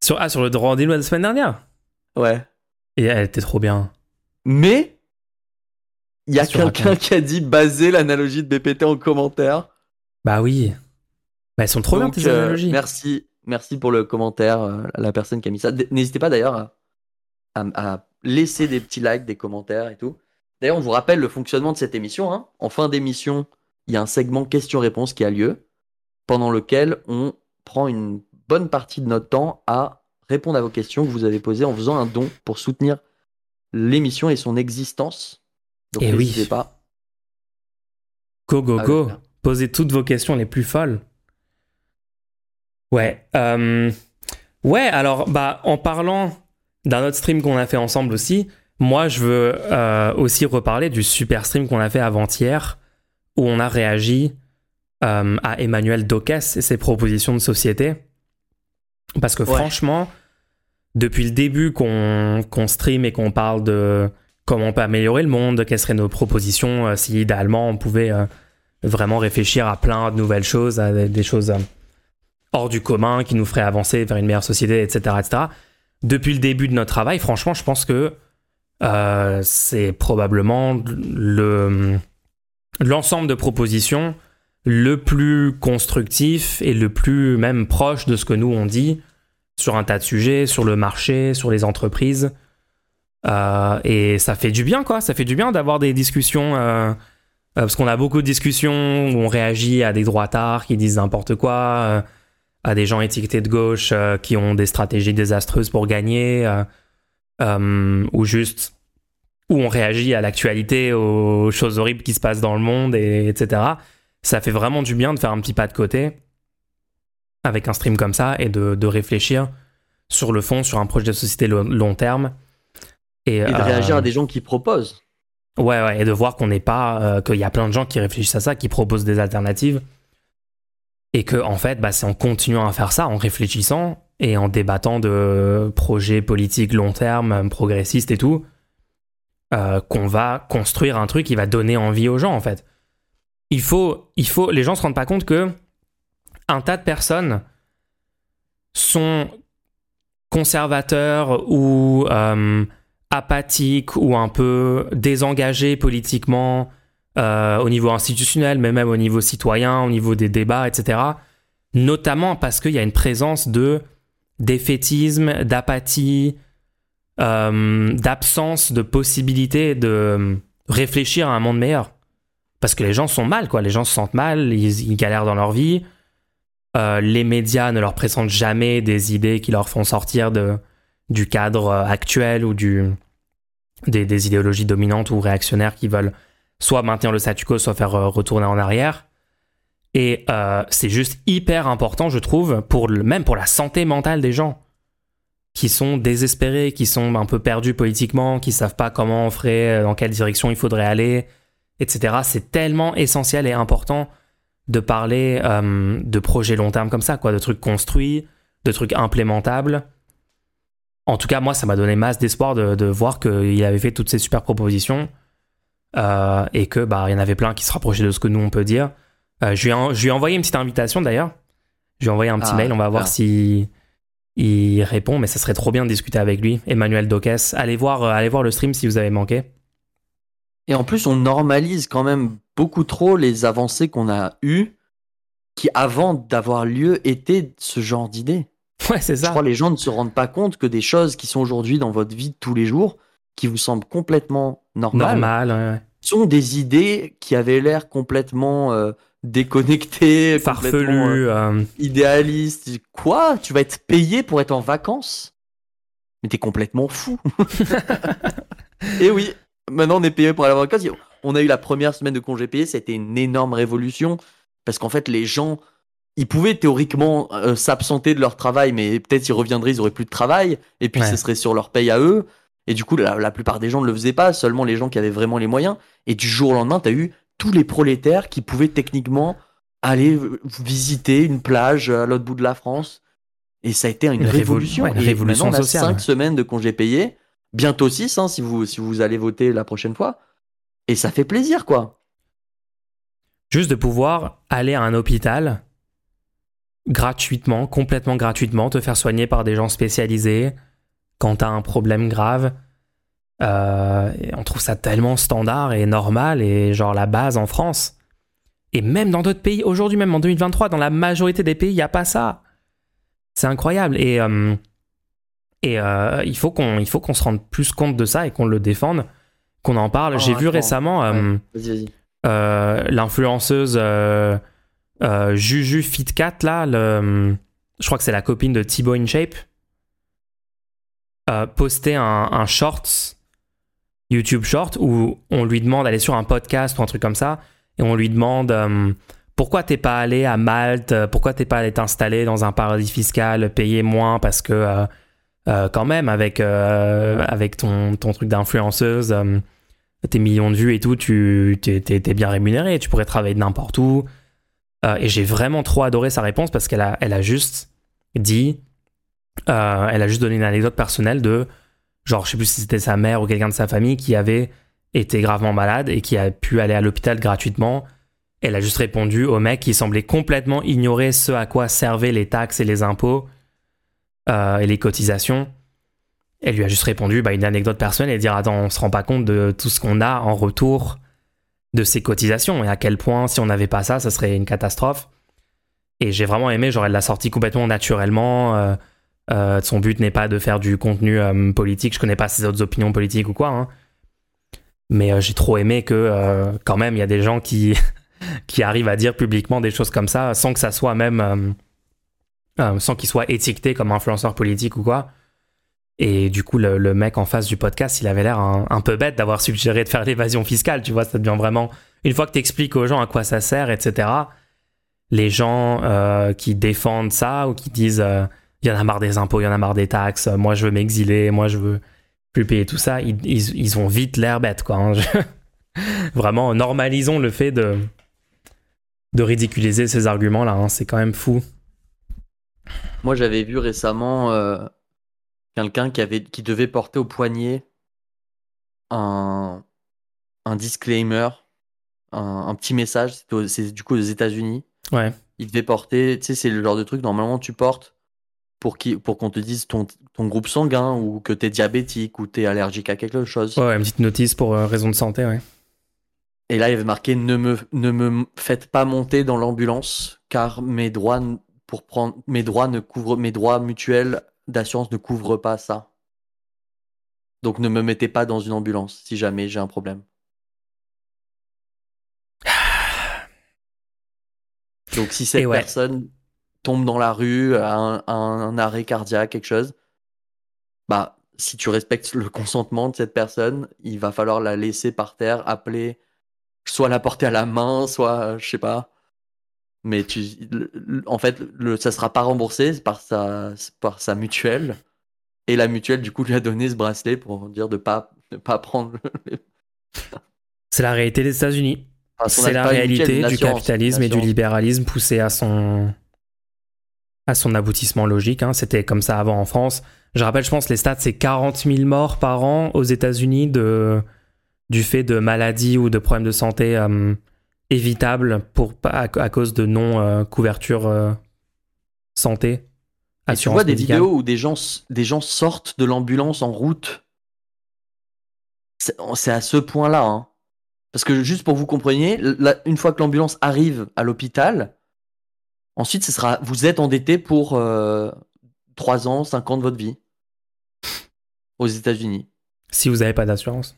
Sur, ah, sur le rendez-vous de la semaine dernière? Ouais. Et elle était trop bien. Mais il y a quelqu'un qui a dit baser l'analogie de BPT en commentaire. Bah oui. Bah, elles sont trop Donc, bien tes euh, analogies. merci, merci pour le commentaire, euh, la personne qui a mis ça. N'hésitez pas d'ailleurs à, à- à laisser des petits likes, des commentaires et tout. D'ailleurs, on vous rappelle le fonctionnement de cette émission. hein. En fin d'émission, il y a un segment questions-réponses qui a lieu, pendant lequel on prend une bonne partie de notre temps à répondre à vos questions que vous avez posées en faisant un don pour soutenir l'émission et son existence. Donc Eh oui. n'hésitez pas. Go, go, le go. Posez toutes vos questions les plus folles. Ouais. euh, Ouais, alors, bah, en parlant d'un autre stream qu'on a fait ensemble aussi, moi, je veux euh, aussi reparler du super stream qu'on a fait avant-hier, où on a réagi euh, à Emmanuel Docas et ses propositions de société. Parce que franchement, depuis le début qu'on stream et qu'on parle de comment on peut améliorer le monde, quelles seraient nos propositions, si idéalement on pouvait vraiment réfléchir à plein de nouvelles choses, à des, choses hors du commun qui nous feraient avancer vers une meilleure société, etc., etc. Depuis le début de notre travail, franchement, je pense que euh, c'est probablement le l'ensemble de propositions le plus constructif et le plus même proche de ce que nous on dit sur un tas de sujets, sur le marché, sur les entreprises. Euh, et ça fait du bien, quoi. Ça fait du bien d'avoir des discussions. Euh, parce qu'on a beaucoup de discussions où on réagit à des droitards qui disent n'importe quoi, à des gens étiquetés de gauche qui ont des stratégies désastreuses pour gagner. Euh, ou juste où on réagit à l'actualité, aux choses horribles qui se passent dans le monde, et, etc. Ça fait vraiment du bien de faire un petit pas de côté avec un stream comme ça et de, réfléchir sur le fond, sur un projet de société long, terme. Et, de réagir à euh, des gens qui proposent. Ouais, ouais, et de voir qu'on n'est pas, euh, qu'il y a plein de gens qui réfléchissent à ça, qui proposent des alternatives. Et que, en fait, bah, c'est en continuant à faire ça, en réfléchissant, et en débattant de projets politiques long terme, progressistes et tout, euh, qu'on va construire un truc qui va donner envie aux gens en fait. Il faut, il faut, les gens se rendent pas compte que un tas de personnes sont conservateurs ou euh, apathiques ou un peu désengagés politiquement euh, au niveau institutionnel, mais même au niveau citoyen, au niveau des débats, etc. Notamment parce qu'il y a une présence de défaitisme, d'apathie, euh, d'absence de possibilité de réfléchir à un monde meilleur. Parce que les gens sont mal, quoi. Les gens se sentent mal, ils, galèrent dans leur vie. Euh, les médias ne leur présentent jamais des idées qui leur font sortir de, du cadre actuel ou du, des, idéologies dominantes ou réactionnaires qui veulent soit maintenir le statu quo, soit faire euh, retourner en arrière. Et euh, c'est juste hyper important, je trouve, pour même pour la santé mentale des gens qui sont désespérés, qui sont un peu perdus politiquement, qui savent pas comment on ferait, euh, dans quelle direction il faudrait aller, etc. C'est tellement essentiel et important de parler de projets long terme comme ça, quoi, de trucs construits, de trucs implémentables. En tout cas, moi, ça m'a donné masse d'espoir de, voir qu'il avait fait toutes ces super propositions et que bah il y en avait plein qui se rapprochaient de ce que nous on peut dire. Euh, je, lui ai, envoyé une petite invitation d'ailleurs. Je lui ai envoyé un petit ah, mail, on va voir ah. si il répond, mais ça serait trop bien de discuter avec lui. Emmanuel Doques, allez voir, euh, allez voir le stream si vous avez manqué. Et en plus, on normalise quand même beaucoup trop les avancées qu'on a eues, qui avant d'avoir lieu étaient ce genre d'idées. Ouais, c'est ça. Je crois que les gens ne se rendent pas compte que des choses qui sont aujourd'hui dans votre vie de tous les jours, qui vous semblent complètement normales, Normal, sont des idées qui avaient l'air complètement euh, déconnecté, farfelu, euh, euh. idéaliste. Quoi? Tu vas être payé pour être en vacances? Mais t'es complètement fou. Et oui, maintenant on est payé pour aller en vacances. On a eu la première semaine de congé payé, c'était une énorme révolution parce qu'en fait les gens, ils pouvaient théoriquement euh, s'absenter de leur travail, mais peut-être ils reviendraient, ils auraient plus de travail et puis ce serait sur leur paye à eux. Et du coup, la, la, plupart des gens ne le faisaient pas, seulement les gens qui avaient vraiment les moyens. Et du jour au lendemain, tu as eu tous les prolétaires qui pouvaient techniquement aller visiter une plage à l'autre bout de la France. Et ça a été une, révolution. une révolution on a cinq semaines de congés payés, bientôt six hein, si, vous, si vous allez voter la prochaine fois. Et ça fait plaisir, quoi. Juste de pouvoir aller à un hôpital gratuitement, complètement gratuitement, te faire soigner par des gens spécialisés quand t'as un problème grave euh, on trouve ça tellement standard et normal et genre la base en France. Et même dans d'autres pays, aujourd'hui même en 2023, dans la majorité des pays, il n'y a pas ça. C'est incroyable. Et, euh, et euh, il faut qu'on se rende plus compte de ça et qu'on le défende, qu'on en parle. J'ai vu récemment l'influenceuse Juju Fitcat, là, le, je crois que c'est la copine de Thibaut InShape, poster un, un shorts YouTube Short où on lui demande d'aller sur un podcast ou un truc comme ça et on lui demande euh, pourquoi t'es pas allé à Malte, pourquoi t'es pas allé t'installer dans un paradis fiscal, payer moins parce que euh, euh, quand même, avec, euh, avec ton, ton truc d'influenceuse, euh, tes millions de vues et tout, tu t'es, bien rémunéré, tu pourrais travailler n'importe où. et j'ai vraiment trop adoré sa réponse parce qu'elle a, elle a juste dit, elle a juste donné une anecdote personnelle de, genre, je sais plus si c'était sa mère ou quelqu'un de sa famille qui avait été gravement malade et qui a pu aller à l'hôpital gratuitement. Elle a juste répondu au mec qui semblait complètement ignorer ce à quoi servaient les taxes et les impôts euh, et les cotisations. Elle lui a juste répondu bah, une anecdote personnelle et dire Attends, on se rend pas compte de tout ce qu'on a en retour de ces cotisations et à quel point, si on n'avait pas ça, ça serait une catastrophe. Et j'ai vraiment aimé, genre, elle l'a sorti complètement naturellement. Euh, euh, son but n'est pas de faire du contenu politique. Je connais pas ses autres opinions politiques ou quoi. Hein. Mais j'ai trop aimé que, quand même, il y a des gens qui, qui arrivent à dire publiquement des choses comme ça sans que ça soit même euh, sans qu'il soit étiqueté comme influenceur politique ou quoi. Et du coup, le, mec en face du podcast, il avait l'air un, peu bête d'avoir suggéré de faire l'évasion fiscale, tu vois, ça devient vraiment... Une fois que tu expliques aux gens à quoi ça sert, etc., les gens euh, qui défendent ça ou qui disent euh, il y en a marre des impôts, il y en a marre des taxes, moi je veux m'exiler, moi je veux plus payer tout ça, ils, ils, ont vite l'air bêtes, quoi. Hein. vraiment, normalisons le fait de, de ridiculiser ces arguments-là, hein. c'est quand même fou. Moi, j'avais vu récemment euh, quelqu'un qui, avait, qui devait porter au poignet un, un disclaimer, un, petit message. C'est du coup aux États-Unis. Ouais. Il devait porter, tu sais, c'est le genre de truc, normalement, tu portes pour qu'on pour qu'on te dise ton, ton groupe sanguin ou que tu es diabétique ou tu es allergique à quelque chose. Ouais, une petite notice pour euh, raison de santé, ouais. Et là, il avait marqué ne me, ne me faites pas monter dans l'ambulance car mes droits pour prendre mes droits ne couvrent mes droits mutuels d'assurance ne couvrent pas ça. Donc ne me mettez pas dans une ambulance si jamais j'ai un problème. Donc si cette personne tombe dans la rue, a un, arrêt cardiaque, quelque chose, bah si tu respectes le consentement de cette personne, il va falloir la laisser par terre, appeler, soit la porter à la main, soit je sais pas, mais tu, en fait, le, ça sera pas remboursé par sa, par sa mutuelle. Et la mutuelle, du coup, lui a donné ce bracelet pour dire de pas, de pas prendre. C'est la réalité des États-Unis. c'est la réalité du capitalisme et du libéralisme poussé à son, à son aboutissement logique. Hein. C'était comme ça avant en France. Je rappelle, je pense, les stats, c'est 40 000 morts par an aux États-Unis de, du fait de maladies ou de problèmes de santé. Euh, évitable pour, à, cause de non-couverture euh, santé. Et tu vois des vidéos où des gens, des gens sortent de l'ambulance en route? C'est à ce point-là. Hein. Parce que juste pour vous compreniez, une fois que l'ambulance arrive à l'hôpital, ensuite ce sera, vous êtes endetté pour 3 euh, ans, 5 ans de votre vie aux États-Unis. Si vous n'avez pas d'assurance.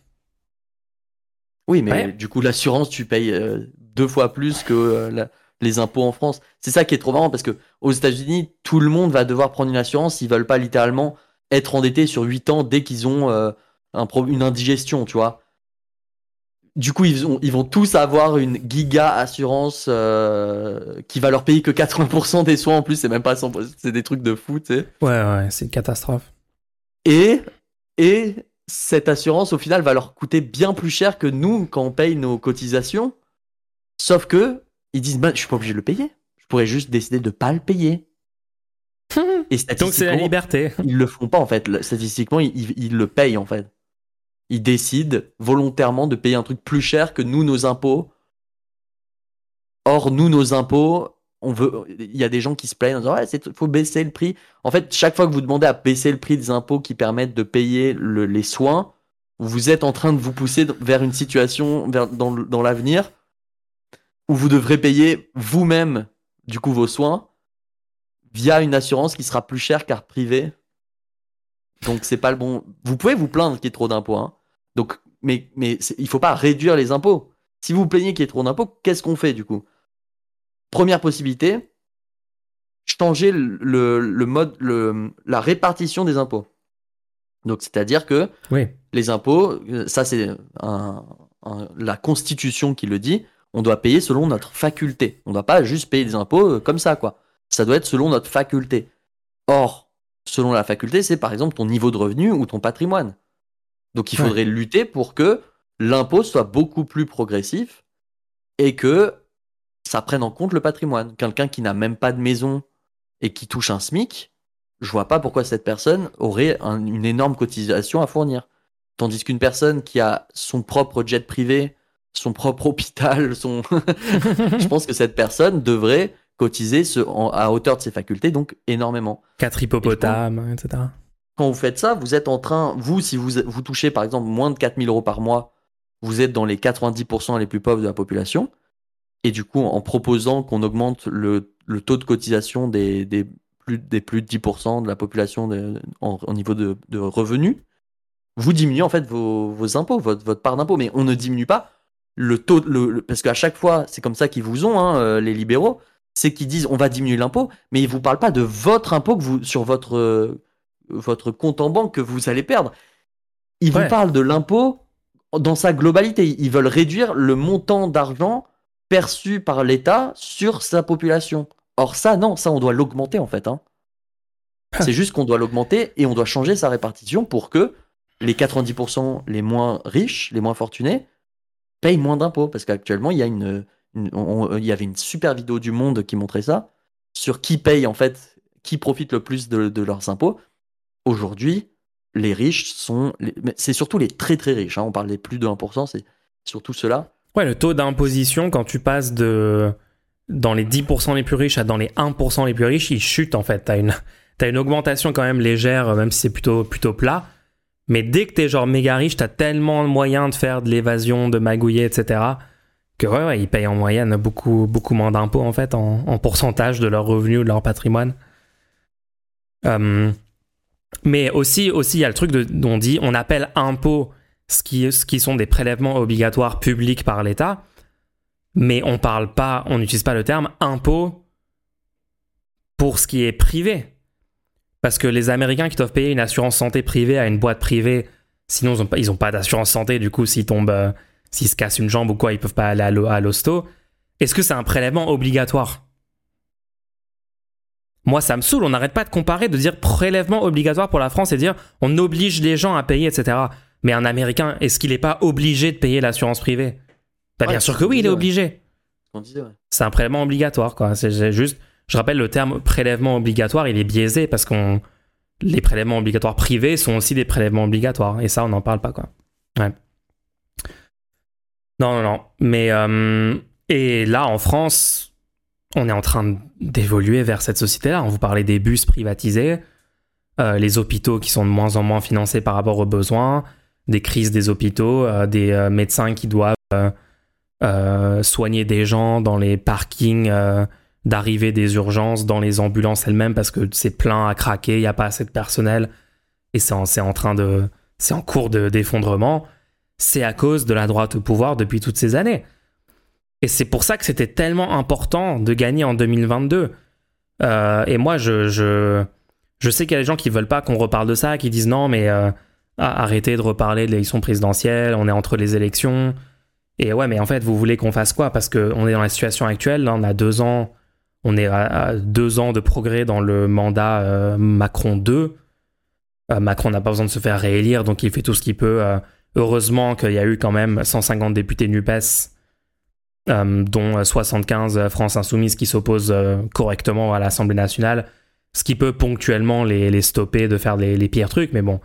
Oui, mais du coup, l'assurance, tu payes euh, deux fois plus que euh, les impôts en France. C'est ça qui est trop marrant parce que aux États-Unis, tout le monde va devoir prendre une assurance. Ils veulent pas littéralement être endettés sur 8 ans dès qu'ils ont un une indigestion, tu vois. Du coup, ils, ils, vont tous avoir une giga assurance qui va leur payer que 80% des soins en plus. C'est même pas 100%, c'est des trucs de fou, tu sais. Ouais, ouais, c'est une catastrophe. Et, et cette assurance, au final, va leur coûter bien plus cher que nous quand on paye nos cotisations. Sauf que ils disent, bah, je suis pas obligé de le payer. Je pourrais juste décider de pas le payer. Et Donc c'est la liberté. Ils le font pas en fait. Statistiquement, ils, le payent en fait. Ils décident volontairement de payer un truc plus cher que nous, nos impôts. Or, nous, nos impôts, on veut, il y a des gens qui se plaignent en disant ouais, il faut baisser le prix. En fait, chaque fois que vous demandez à baisser le prix des impôts qui permettent de payer les soins, vous êtes en train de vous pousser vers une situation dans, l'avenir où vous devrez payer vous-même du coup vos soins via une assurance qui sera plus chère car privée. Donc c'est pas le bon. Vous pouvez vous plaindre qu'il y ait trop d'impôts, hein. Donc, mais mais il faut pas réduire les impôts. Si vous vous plaignez qu'il y ait trop d'impôts, qu'est-ce qu'on fait du coup? Première possibilité, changer le, mode, le, la répartition des impôts. Donc, c'est-à-dire que les impôts, ça c'est la Constitution qui le dit, on doit payer selon notre faculté. On ne doit pas juste payer des impôts euh, comme ça, quoi. Ça doit être selon notre faculté. Or, selon la faculté, c'est par exemple ton niveau de revenu ou ton patrimoine. Donc il Ouais. faudrait lutter pour que l'impôt soit beaucoup plus progressif et que ça prenne en compte le patrimoine. Quelqu'un qui n'a même pas de maison et qui touche un SMIC, je vois pas pourquoi cette personne aurait un- une énorme cotisation à fournir. Tandis qu'une personne qui a son propre jet privé, son propre hôpital, son... je pense que cette personne devrait cotiser ce- en- à hauteur de ses facultés, donc énormément. Quatre hippopotames, etc. Quand vous faites ça, vous êtes en train, vous, si vous, vous touchez par exemple moins de 4000 euros par mois, vous êtes dans les 90% les plus pauvres de la population. Et du coup, en proposant qu'on augmente le, taux de cotisation des, plus, de 10% de la population de- en, niveau de, revenus, vous diminuez en fait vos, impôts, votre, part d'impôt. Mais on ne diminue pas le taux, parce qu'à chaque fois, c'est comme ça qu'ils vous ont, hein, euh, les libéraux, c'est qu'ils disent on va diminuer l'impôt, mais ils vous parlent pas de votre impôt que vous, sur votre, euh, votre compte en banque que vous allez perdre. Ils Ouais. vous parlent de l'impôt dans sa globalité. Ils veulent réduire le montant d'argent perçu par l'État sur sa population. Or ça, non, ça on doit l'augmenter en fait. hein. C'est juste qu'on doit l'augmenter et on doit changer sa répartition pour que les 90% les moins riches, les moins fortunés, payent moins d'impôts. Parce qu'actuellement, il y a une, une- on- il y avait une super vidéo du Monde qui montrait ça sur qui paye en fait, qui profite le plus de, de leurs impôts. Aujourd'hui, les riches sont, les- c'est surtout les très très riches. hein. On parle des plus de 1%, c'est surtout ceux-là. Ouais, le taux d'imposition, quand tu passes de dans les 10% les plus riches à dans les 1% les plus riches, il chute en fait. T'as une, t'as une augmentation quand même légère, même si c'est plutôt, plutôt plat. Mais dès que t'es genre méga riche, t'as tellement de moyens de faire de l'évasion, de magouiller, etc. Que ouais, ouais, ils payent en moyenne beaucoup, beaucoup moins d'impôts en fait, en, en pourcentage de leurs revenus de leur patrimoine. Euh, mais aussi, aussi, il y a le truc dont on dit on appelle impôts ce qui, ce qui sont des prélèvements obligatoires publics par l'État, mais on parle pas, on n'utilise pas le terme impôt pour ce qui est privé. Parce que les Américains qui doivent payer une assurance santé privée à une boîte privée, sinon ils ont pas, d'assurance santé, du coup s'ils tombent, euh, s'ils se cassent une jambe ou quoi, ils peuvent pas aller à l'hosto. Est-ce que c'est un prélèvement obligatoire? Moi, ça me saoule. On n'arrête pas de comparer, de dire prélèvement obligatoire pour la France et dire on oblige les gens à payer, etc. Mais un Américain, est-ce qu'il n'est pas obligé de payer l'assurance privée? Bah, Ouais, Bien sûr que oui, il est obligé. Ouais. C'est un prélèvement obligatoire, quoi. C'est c'est juste, je rappelle, le terme prélèvement obligatoire, il est biaisé parce qu'on les prélèvements obligatoires privés sont aussi des prélèvements obligatoires. Et ça, on n'en parle pas, quoi. Ouais. Non, non, non. Mais, euh, et là, en France, on est en train d'évoluer vers cette société-là. On vous parlait des bus privatisés, euh, les hôpitaux qui sont de moins en moins financés par rapport aux besoins, des crises des hôpitaux, euh, des euh, médecins qui doivent soigner des gens dans les parkings d'arrivée des urgences, dans les ambulances elles-mêmes parce que c'est plein à craquer, il n'y a pas assez de personnel et c'est en, en train de, c'est en cours de- d'effondrement. C'est à cause de la droite au pouvoir depuis toutes ces années. Et c'est pour ça que c'était tellement important de gagner en 2022. Euh, et moi, je, je, sais qu'il y a des gens qui veulent pas qu'on reparle de ça, qui disent non, mais euh, arrêtez de reparler de l'élection présidentielle, on est entre les élections. Et ouais, mais en fait, vous voulez qu'on fasse quoi? Parce qu'on est dans la situation actuelle, on a deux ans, on est à, deux ans de progrès dans le mandat euh, Macron 2. Euh, Macron n'a pas besoin de se faire réélire, donc il fait tout ce qu'il peut. Heureusement qu'il y a eu quand même 150 députés NUPES, euh, dont 75 France Insoumise qui s'opposent euh, correctement à l'Assemblée nationale, ce qui peut ponctuellement les, les stopper de faire les, les pires trucs, mais bon,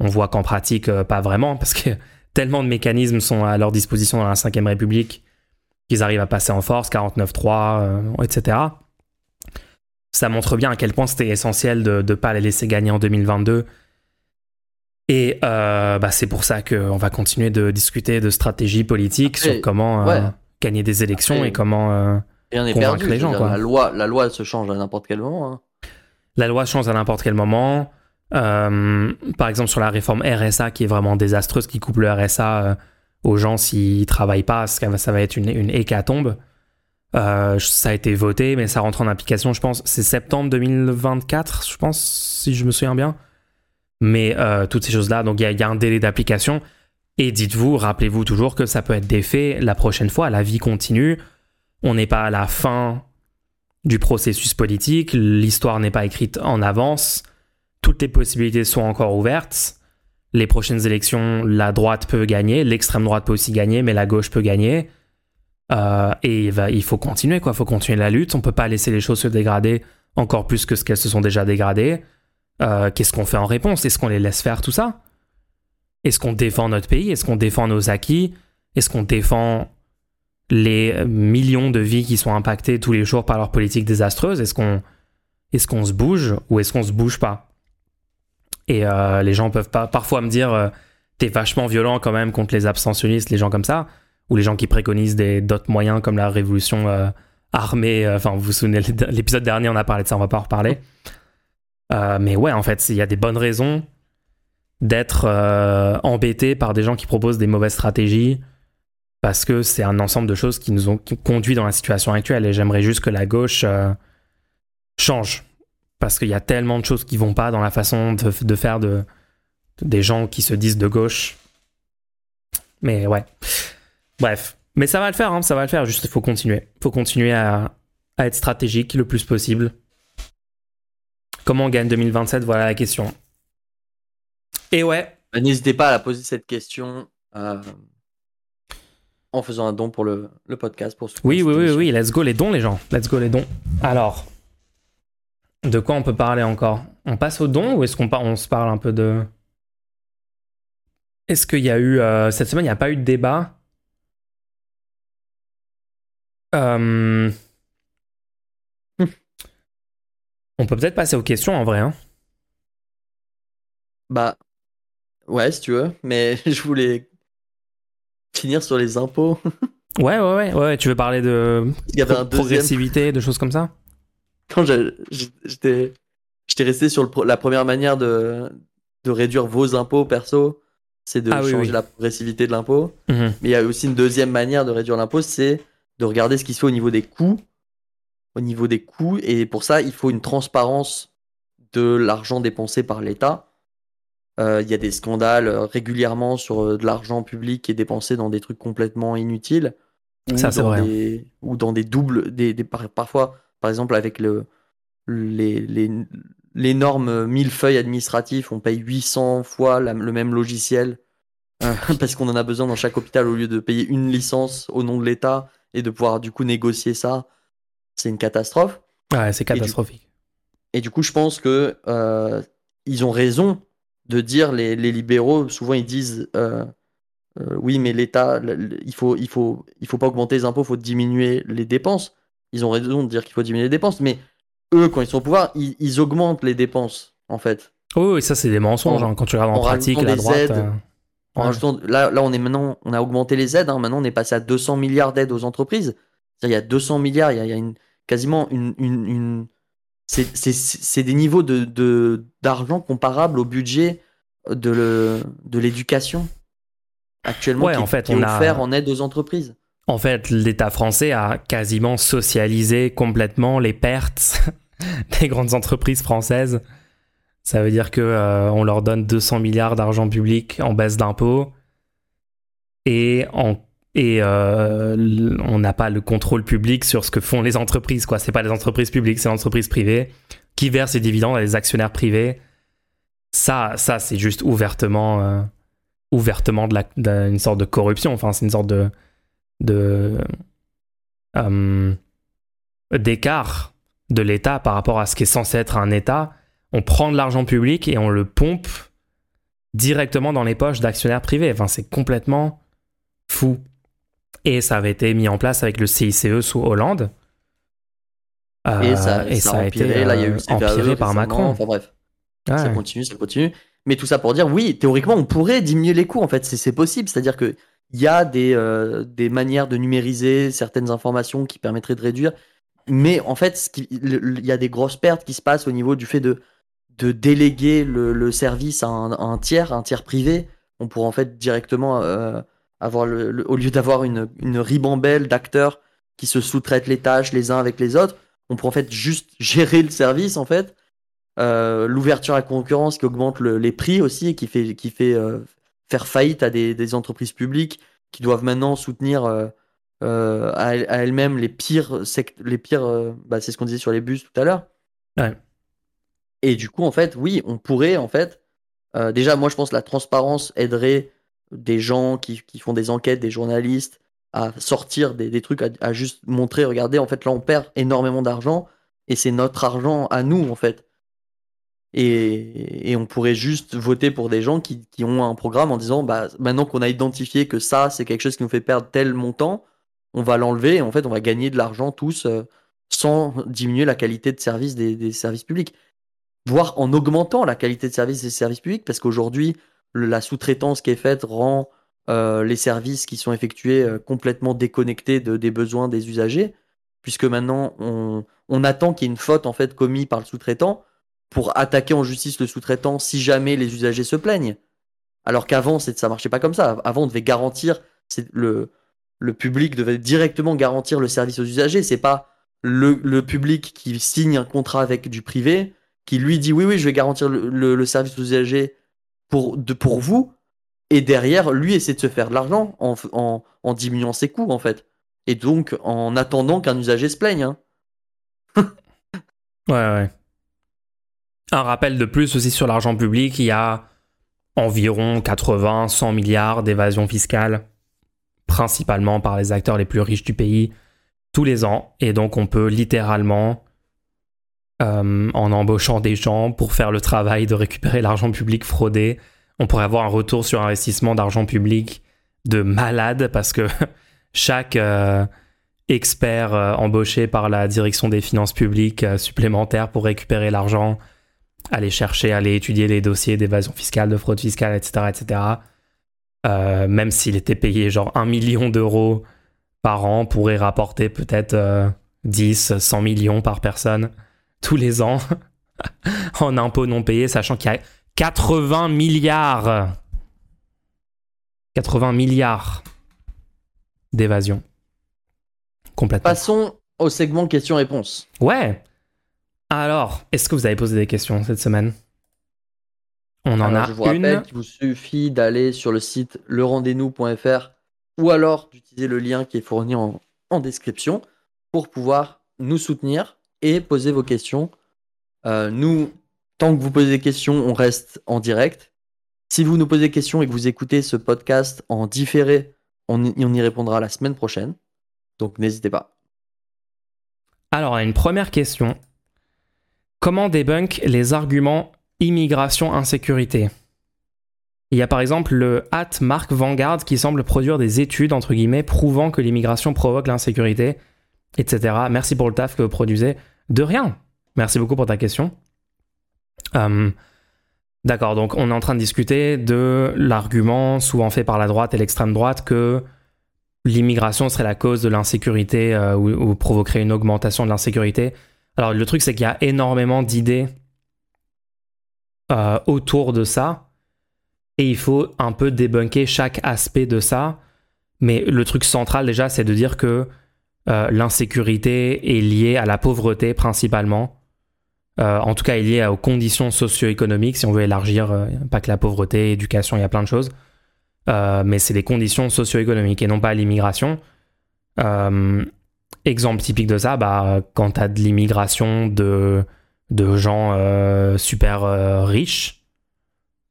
on voit qu'en pratique, euh, pas vraiment, parce que tellement de mécanismes sont à leur disposition dans la 5ème République qu'ils arrivent à passer en force, 49-3, euh, etc. Ça montre bien à quel point c'était essentiel de ne pas les laisser gagner en 2022. Et euh, bah, c'est pour ça qu'on va continuer de discuter de stratégie politique Après, sur comment euh, ouais. Gagner des élections Après, et comment... euh, Convaincre perdu. les gens, quoi. La loi, la loi se change à n'importe quel moment. hein. La loi change à n'importe quel moment. Euh, par exemple, sur la réforme RSA qui est vraiment désastreuse, qui coupe le RSA euh, aux gens s'ils travaillent pas, ça va, ça va être une, une hécatombe. Euh, ça a été voté, mais ça rentre en application, je pense, c'est septembre 2024, je pense, si je me souviens bien. Mais euh, toutes ces choses-là, donc il y, a- il y a un délai d'application. Et dites-vous, rappelez-vous toujours que ça peut être défait la prochaine fois, la vie continue. On n'est pas à la fin du processus politique, l'histoire n'est pas écrite en avance. toutes les possibilités sont encore ouvertes. Les prochaines élections, la droite peut gagner, l'extrême droite peut aussi gagner, mais la gauche peut gagner. Euh, et il, faut continuer. Il faut continuer la lutte. On peut pas laisser les choses se dégrader encore plus que ce qu'elles se sont déjà dégradées. Euh, Qu'est-ce qu'on fait en réponse? Est-ce qu'on les laisse faire tout ça? Est-ce qu'on défend notre pays? Est-ce qu'on défend nos acquis? Est-ce qu'on défend les millions de vies qui sont impactées tous les jours par leur politique désastreuse? Est-ce qu'on se bouge ou est-ce qu'on se bouge pas? Et euh, les gens peuvent pas parfois me dire euh, t'es vachement violent quand même contre les abstentionnistes, les gens comme ça, ou les gens qui préconisent d'autres moyens comme la révolution euh, armée. euh, Enfin, vous vous souvenez l'épisode dernier, on a parlé de ça, on va pas en reparler. Euh, mais ouais, en fait, il y a des bonnes raisons d'être euh, embêté par des gens qui proposent des mauvaises stratégies parce que c'est un ensemble de choses qui nous ont qui conduit dans la situation actuelle. Et j'aimerais juste que la gauche euh, change parce qu'il y a tellement de choses qui vont pas dans la façon de, de faire de, des gens qui se disent de gauche. Mais ouais. Bref. Mais ça va le faire hein, ça va le faire. Juste faut continuer. Faut continuer à être stratégique le plus possible. Comment on gagne 2027 voilà la question et ouais Bah, N'hésitez pas à la poser cette question euh, en faisant un don pour le, le podcast. Pour soutenir Oui, oui, oui, oui, let's go les dons, les gens. Let's go les dons. Alors, de quoi on peut parler encore? On passe aux dons ou est-ce qu'on par- on se parle un peu de. Est-ce qu'il y a eu. euh, cette semaine, il n'y a pas eu de débat? Euh, On peut peut-être passer aux questions en vrai. Hein. Bah, ouais, si tu veux, mais je voulais finir sur les impôts. Ouais, ouais, ouais, ouais. Tu veux parler de Il y avait un pro- deuxième. progressivité, de choses comme ça? Quand j'étais resté sur le la première manière de, de réduire vos impôts perso, c'est de Ah changer oui. la progressivité de l'impôt. Mhm. Mais il y a aussi une deuxième manière de réduire l'impôt, c'est de regarder ce qui se fait au niveau des coûts. Au niveau des coûts, et pour ça, il faut une transparence de l'argent dépensé par l'État. Euh, Il y a des scandales euh, régulièrement sur euh, de l'argent public qui est dépensé dans des trucs complètement inutiles. Ou Ça, c'est dans vrai. Des, ou dans des doubles, des, des- par- parfois, par exemple, avec le, les, les, l'énorme millefeuille administratif, on paye 800 fois la- le même logiciel euh, parce qu'on en a besoin dans chaque hôpital au lieu de payer une licence au nom de l'État et de pouvoir du coup négocier ça. C'est une catastrophe. Ouais, c'est du- catastrophique. Et du coup, je pense que euh, ils ont raison de dire les, les libéraux. Souvent, ils disent euh, euh, oui, mais l'État, il faut, il faut, il faut pas augmenter les impôts, il faut diminuer les dépenses. Ils ont raison de dire qu'il faut diminuer les dépenses, mais eux, quand ils sont au pouvoir, ils, ils augmentent les dépenses en fait. Oui, oui, ça, c'est des mensonges. En- hein. Quand tu regardes en en pratique, la droite. aides. euh, En Ouais. rajoutant- là, là, on est maintenant, on a augmenté les aides. hein. maintenant, on est passé à 200 milliards d'aides aux entreprises. Il y a 200 milliards, il y a, il y a une, quasiment une, une, une- c'est, des niveaux de, d'argent comparables au budget de, l'éducation actuellement Ouais, qui, en fait, qui est on a- offert en aide aux entreprises. En fait, l'État français a quasiment socialisé complètement les pertes des grandes entreprises françaises. Ça veut dire que euh, on leur donne 200 milliards d'argent public en baisse d'impôts et, en, et euh, on n'a pas le contrôle public sur ce que font les entreprises. quoi. C'est pas les entreprises publiques, c'est l'entreprise privée qui verse ses dividendes à des actionnaires privés. Ça, ça c'est juste ouvertement, euh, ouvertement de- une sorte de corruption. Enfin, c'est une sorte de de euh, d'écart de l'État par rapport à ce qui est censé être un État. On prend de l'argent public et on le pompe directement dans les poches d'actionnaires privés. Enfin, c'est complètement fou. Et ça avait été mis en place avec le CICE sous Hollande. Euh, Et ça, ça a empiré. Là, il y a eu euh, le empiré par. Macron. Enfin bref. Ouais. ça continue, ça continue. Mais tout ça pour dire, oui, théoriquement, on pourrait diminuer les coûts, en fait, c'est possible. C'est-à-dire que il y a des, euh, des manières de numériser certaines informations qui permettraient de réduire. Mais en fait, il y a des grosses pertes qui se passent au niveau du fait de, de déléguer le, le service à un, à un tiers, un tiers privé. On pourrait en fait directement euh, avoir, le, le- au lieu d'avoir une, une ribambelle d'acteurs qui se sous-traitent les tâches les uns avec les autres, on pourrait en fait juste gérer le service en fait euh, l'ouverture à la concurrence qui augmente le- les prix aussi et qui fait, qui fait euh, faire faillite à des, des entreprises publiques qui doivent maintenant soutenir euh, à, elles- à elles-mêmes les pires, les pires bah, c'est ce qu'on disait sur les bus tout à l'heure. Ouais. Et du coup, en fait, oui, on pourrait, en fait, déjà, moi, je pense que la transparence aiderait des gens qui, qui font des enquêtes, des journalistes, à sortir des, des trucs, à, juste montrer, regardez, en fait, là, on perd énormément d'argent, et c'est notre argent à nous, en fait. Et, et on pourrait juste voter pour des gens qui, qui ont un programme en disant, bah, maintenant qu'on a identifié que ça, c'est quelque chose qui nous fait perdre tel montant, on va l'enlever, et en fait, on va gagner de l'argent tous, euh, sans diminuer la qualité de service des, des services publics voire en augmentant la qualité de service des services publics, parce qu'aujourd'hui, la sous-traitance qui est faite rend euh, les services qui sont effectués euh, complètement déconnectés de, des besoins des usagers, puisque maintenant, on, on attend qu'il y ait une faute en fait commise par le sous-traitant pour attaquer en justice le sous-traitant si jamais les usagers se plaignent. Alors qu'avant, ça marchait pas comme ça. Avant, on devait garantir, le, le public devait directement garantir le service aux usagers. C'est pas le, le public qui signe un contrat avec du privé qui lui dit oui, oui, je vais garantir le- le service aux usagers pour, de, pour vous, et derrière, lui essaie de se faire de l'argent en, en, diminuant ses coûts, en fait. Et donc, en attendant qu'un usager se plaigne. hein. Ouais, ouais. Un rappel de plus aussi sur l'argent public, il y a environ 80, 100 milliards d'évasion fiscale, principalement par les acteurs les plus riches du pays, tous les ans. Et donc on peut littéralement, euh, en embauchant des gens pour faire le travail de récupérer l'argent public fraudé, on pourrait avoir un retour sur investissement d'argent public de malade parce que chaque... euh, expert euh, embauché par la direction des finances publiques supplémentaire pour récupérer l'argent, aller chercher, aller étudier les dossiers d'évasion fiscale, de fraude fiscale, etc. etc. Même s'il était payé genre 1 million d'euros par an, pourrait rapporter peut-être euh, 10, 100 millions par personne tous les ans en impôts non payés, sachant qu'il y a 80 milliards 80 milliards d'évasion. Complètement. Passons au segment questions-réponses. Ouais. Alors, est-ce que vous avez posé des questions cette semaine? On en Alors, a je vous rappelle une. qu'il vous suffit d'aller sur le site lerendez-nous.fr ou alors d'utiliser le lien qui est fourni en, en description pour pouvoir nous soutenir et poser vos questions. Euh, nous, tant que vous posez des questions, on reste en direct. Si vous nous posez des questions et que vous écoutez ce podcast en différé, on y, on y répondra la semaine prochaine. Donc n'hésitez pas. Alors, une première question. Comment débunk les arguments immigration-insécurité Il y a par exemple le hat Mark Vanguard qui semble produire des études, entre guillemets, prouvant que l'immigration provoque l'insécurité, etc. Merci pour le taf que vous produisez. De rien. Merci beaucoup pour ta question. Euh, D'accord, donc on est en train de discuter de l'argument souvent fait par la droite et l'extrême droite que l'immigration serait la cause de l'insécurité euh, ou, provoquerait une augmentation de l'insécurité. Alors le truc c'est qu'il y a énormément d'idées euh, autour de ça et il faut un peu débunker chaque aspect de ça. Mais le truc central déjà c'est de dire que euh, l'insécurité est liée à la pauvreté principalement. Euh, en tout cas, est liée aux conditions socio-économiques, si on veut élargir, euh, pas que la pauvreté, éducation, il y a plein de choses. Mais c'est les conditions socio-économiques et non pas l'immigration. Exemple typique de ça, bah, quand tu as de l'immigration de, de gens super riches,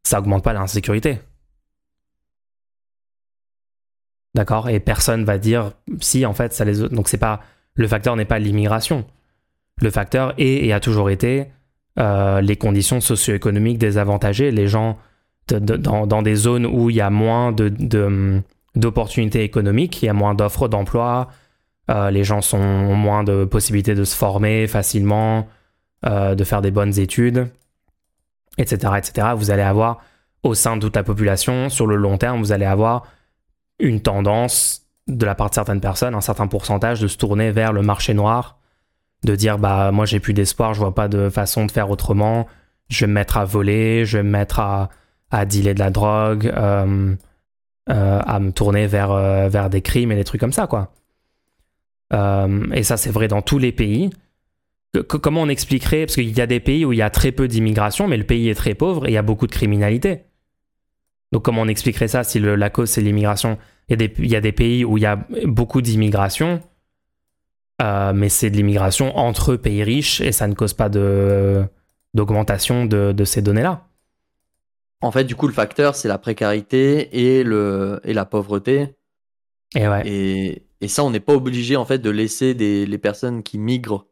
ça augmente pas l'insécurité. D'accord Et personne va dire si en fait ça les donc c'est pas le facteur n'est pas l'immigration. Le facteur est et a toujours été euh, les conditions socio-économiques désavantagées, les gens dans, des zones où il y a moins de, d'opportunités économiques, il y a moins d'offres d'emploi, euh, les gens ont moins de possibilités de se former facilement, euh, de faire des bonnes études, etc., etc. Vous allez avoir au sein de toute la population, sur le long terme, vous allez avoir une tendance de la part de certaines personnes, un certain pourcentage de se tourner vers le marché noir, de dire bah moi j'ai plus d'espoir, je vois pas de façon de faire autrement, je vais me mettre à voler, je vais me mettre à, à dealer de la drogue, euh, euh, à me tourner vers, euh, vers des crimes et des trucs comme ça quoi. Et ça c'est vrai dans tous les pays. Comment on expliquerait? Parce qu'il y a des pays où il y a très peu d'immigration, mais le pays est très pauvre et il y a beaucoup de criminalité. Donc comment on expliquerait ça si le- la cause c'est l'immigration? Il y, a des, il y a des pays où il y a beaucoup d'immigration, euh, mais c'est de l'immigration entre pays riches et ça ne cause pas de, d'augmentation de, de ces données-là. En fait, du coup, le facteur, c'est la précarité et, le, et la pauvreté. Et ouais. Et, et ça, on n'est pas obligé en fait de laisser des, les personnes qui migrent.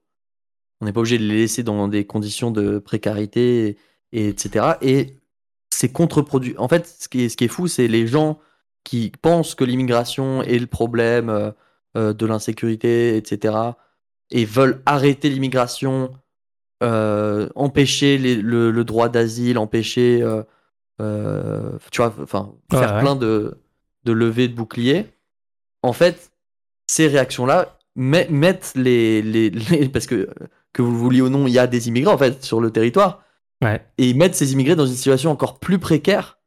On n'est pas obligé de les laisser dans des conditions de précarité, et, etc. Et c'est contre-produit. En fait, ce qui est, ce qui est fou, c'est les gens qui pensent que l'immigration est le problème euh, euh, de l'insécurité, etc. Et veulent arrêter l'immigration, euh, empêcher les- le, le droit d'asile, empêcher, euh, tu vois, enfin, Ouais, faire ouais. plein de, de levées de boucliers. En fait, ces réactions-là met- mettent les, les, les- parce que que vous le vouliez ou non, il y a des immigrés en fait sur le territoire Ouais. et ils mettent ces immigrés dans une situation encore plus précaire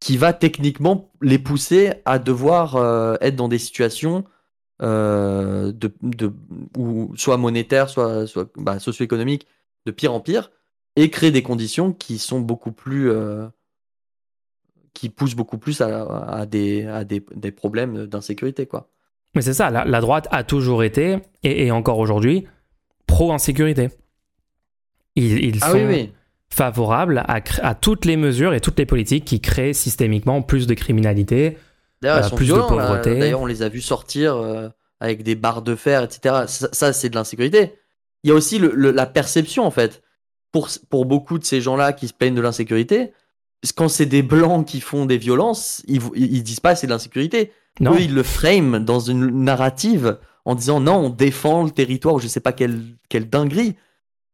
qui va techniquement les pousser à devoir euh, être dans des situations euh, de, de, soit monétaires, soit, soit bah, socio-économiques, de pire en pire, et créer des conditions qui sont beaucoup plus. euh, qui poussent beaucoup plus à, à des, à des, des problèmes d'insécurité, quoi. Mais c'est ça, la, la droite a toujours été, et, et encore aujourd'hui, pro-insécurité. Ils, ils Ah sont oui, oui. favorables à, toutes les mesures et toutes les politiques qui créent systémiquement plus de criminalité. Euh, plus de violents, pauvreté. D'ailleurs, on les a vus sortir euh, avec des barres de fer, etc. Ça, ça, c'est de l'insécurité. Il y a aussi le- le- la perception, en fait. Pour, pour beaucoup de ces gens-là qui se plaignent de l'insécurité, quand c'est des blancs qui font des violences, ils, ils, disent pas c'est de l'insécurité. Non, Eux, ils le frame dans une narrative en disant non, on défend le territoire ou je sais pas quelle, quelle dinguerie.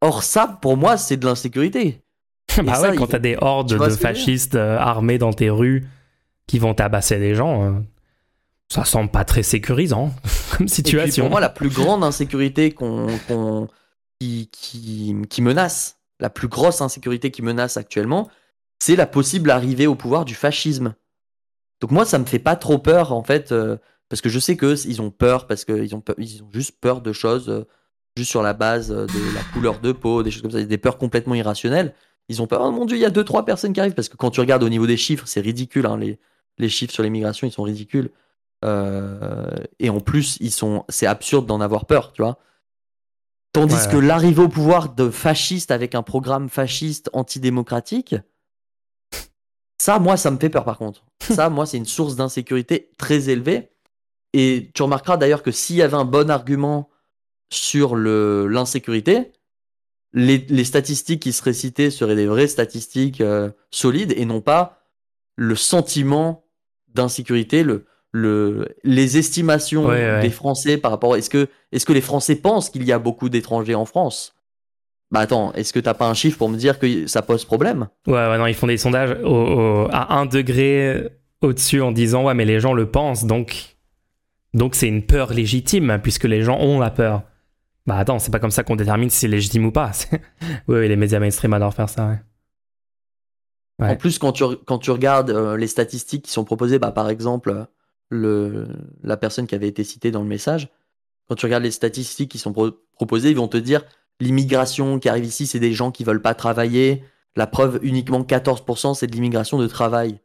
Or, ça, pour moi, c'est de l'insécurité. bah ça, ouais, quand t'as des hordes de fascistes euh, armés dans tes rues qui vont tabasser des gens, euh, ça semble pas très sécurisant comme Et puis, situation. pour moi, la plus grande insécurité qu'on, qu'on- qui, qui, qui menace, la plus grosse insécurité qui menace actuellement, c'est la possible arrivée au pouvoir du fascisme. Donc moi, ça me fait pas trop peur, en fait, euh, parce que je sais qu'eux, ils ont peur, parce qu'ils ont, ils ont juste peur de choses, juste sur la base euh, de la couleur de peau, des choses comme ça, des peurs complètement irrationnelles. Ils ont peur, oh mon dieu, il y a deux, trois personnes qui arrivent, parce que quand tu regardes au niveau des chiffres, c'est ridicule, hein, les, les chiffres sur l'immigration, ils sont ridicules. Euh, et en plus, ils sont, c'est absurde d'en avoir peur, tu vois. Tandis Ouais, que l'arrivée au pouvoir de fascistes avec un programme fasciste antidémocratique, ça, moi, ça me fait peur par contre. Ça, moi, c'est une source d'insécurité très élevée. Et tu remarqueras d'ailleurs que s'il y avait un bon argument sur le- l'insécurité, les, les statistiques qui seraient citées seraient des vraies statistiques euh, solides et non pas le sentiment d'insécurité, le, le, les estimations Ouais, ouais. des Français par rapport. Est-ce que, est que les Français pensent qu'il y a beaucoup d'étrangers en France? Bah attends, est-ce que t'as pas un chiffre pour me dire que ça pose problème? Ouais, ouais, non, ils font des sondages au- au- à un degré au-dessus en disant ouais, mais les gens le pensent, donc donc c'est une peur légitime puisque les gens ont la peur. Bah attends, c'est pas comme ça qu'on détermine si c'est légitime ou pas. Oui, oui, les médias mainstream adorent faire ça. Ouais. Ouais. En plus, quand tu, quand tu regardes euh, les statistiques qui sont proposées, bah, par exemple, le, la personne qui avait été citée dans le message, quand tu regardes les statistiques qui sont pro- proposées, ils vont te dire l'immigration qui arrive ici, c'est des gens qui veulent pas travailler. La preuve, uniquement 14%, c'est de l'immigration de travail.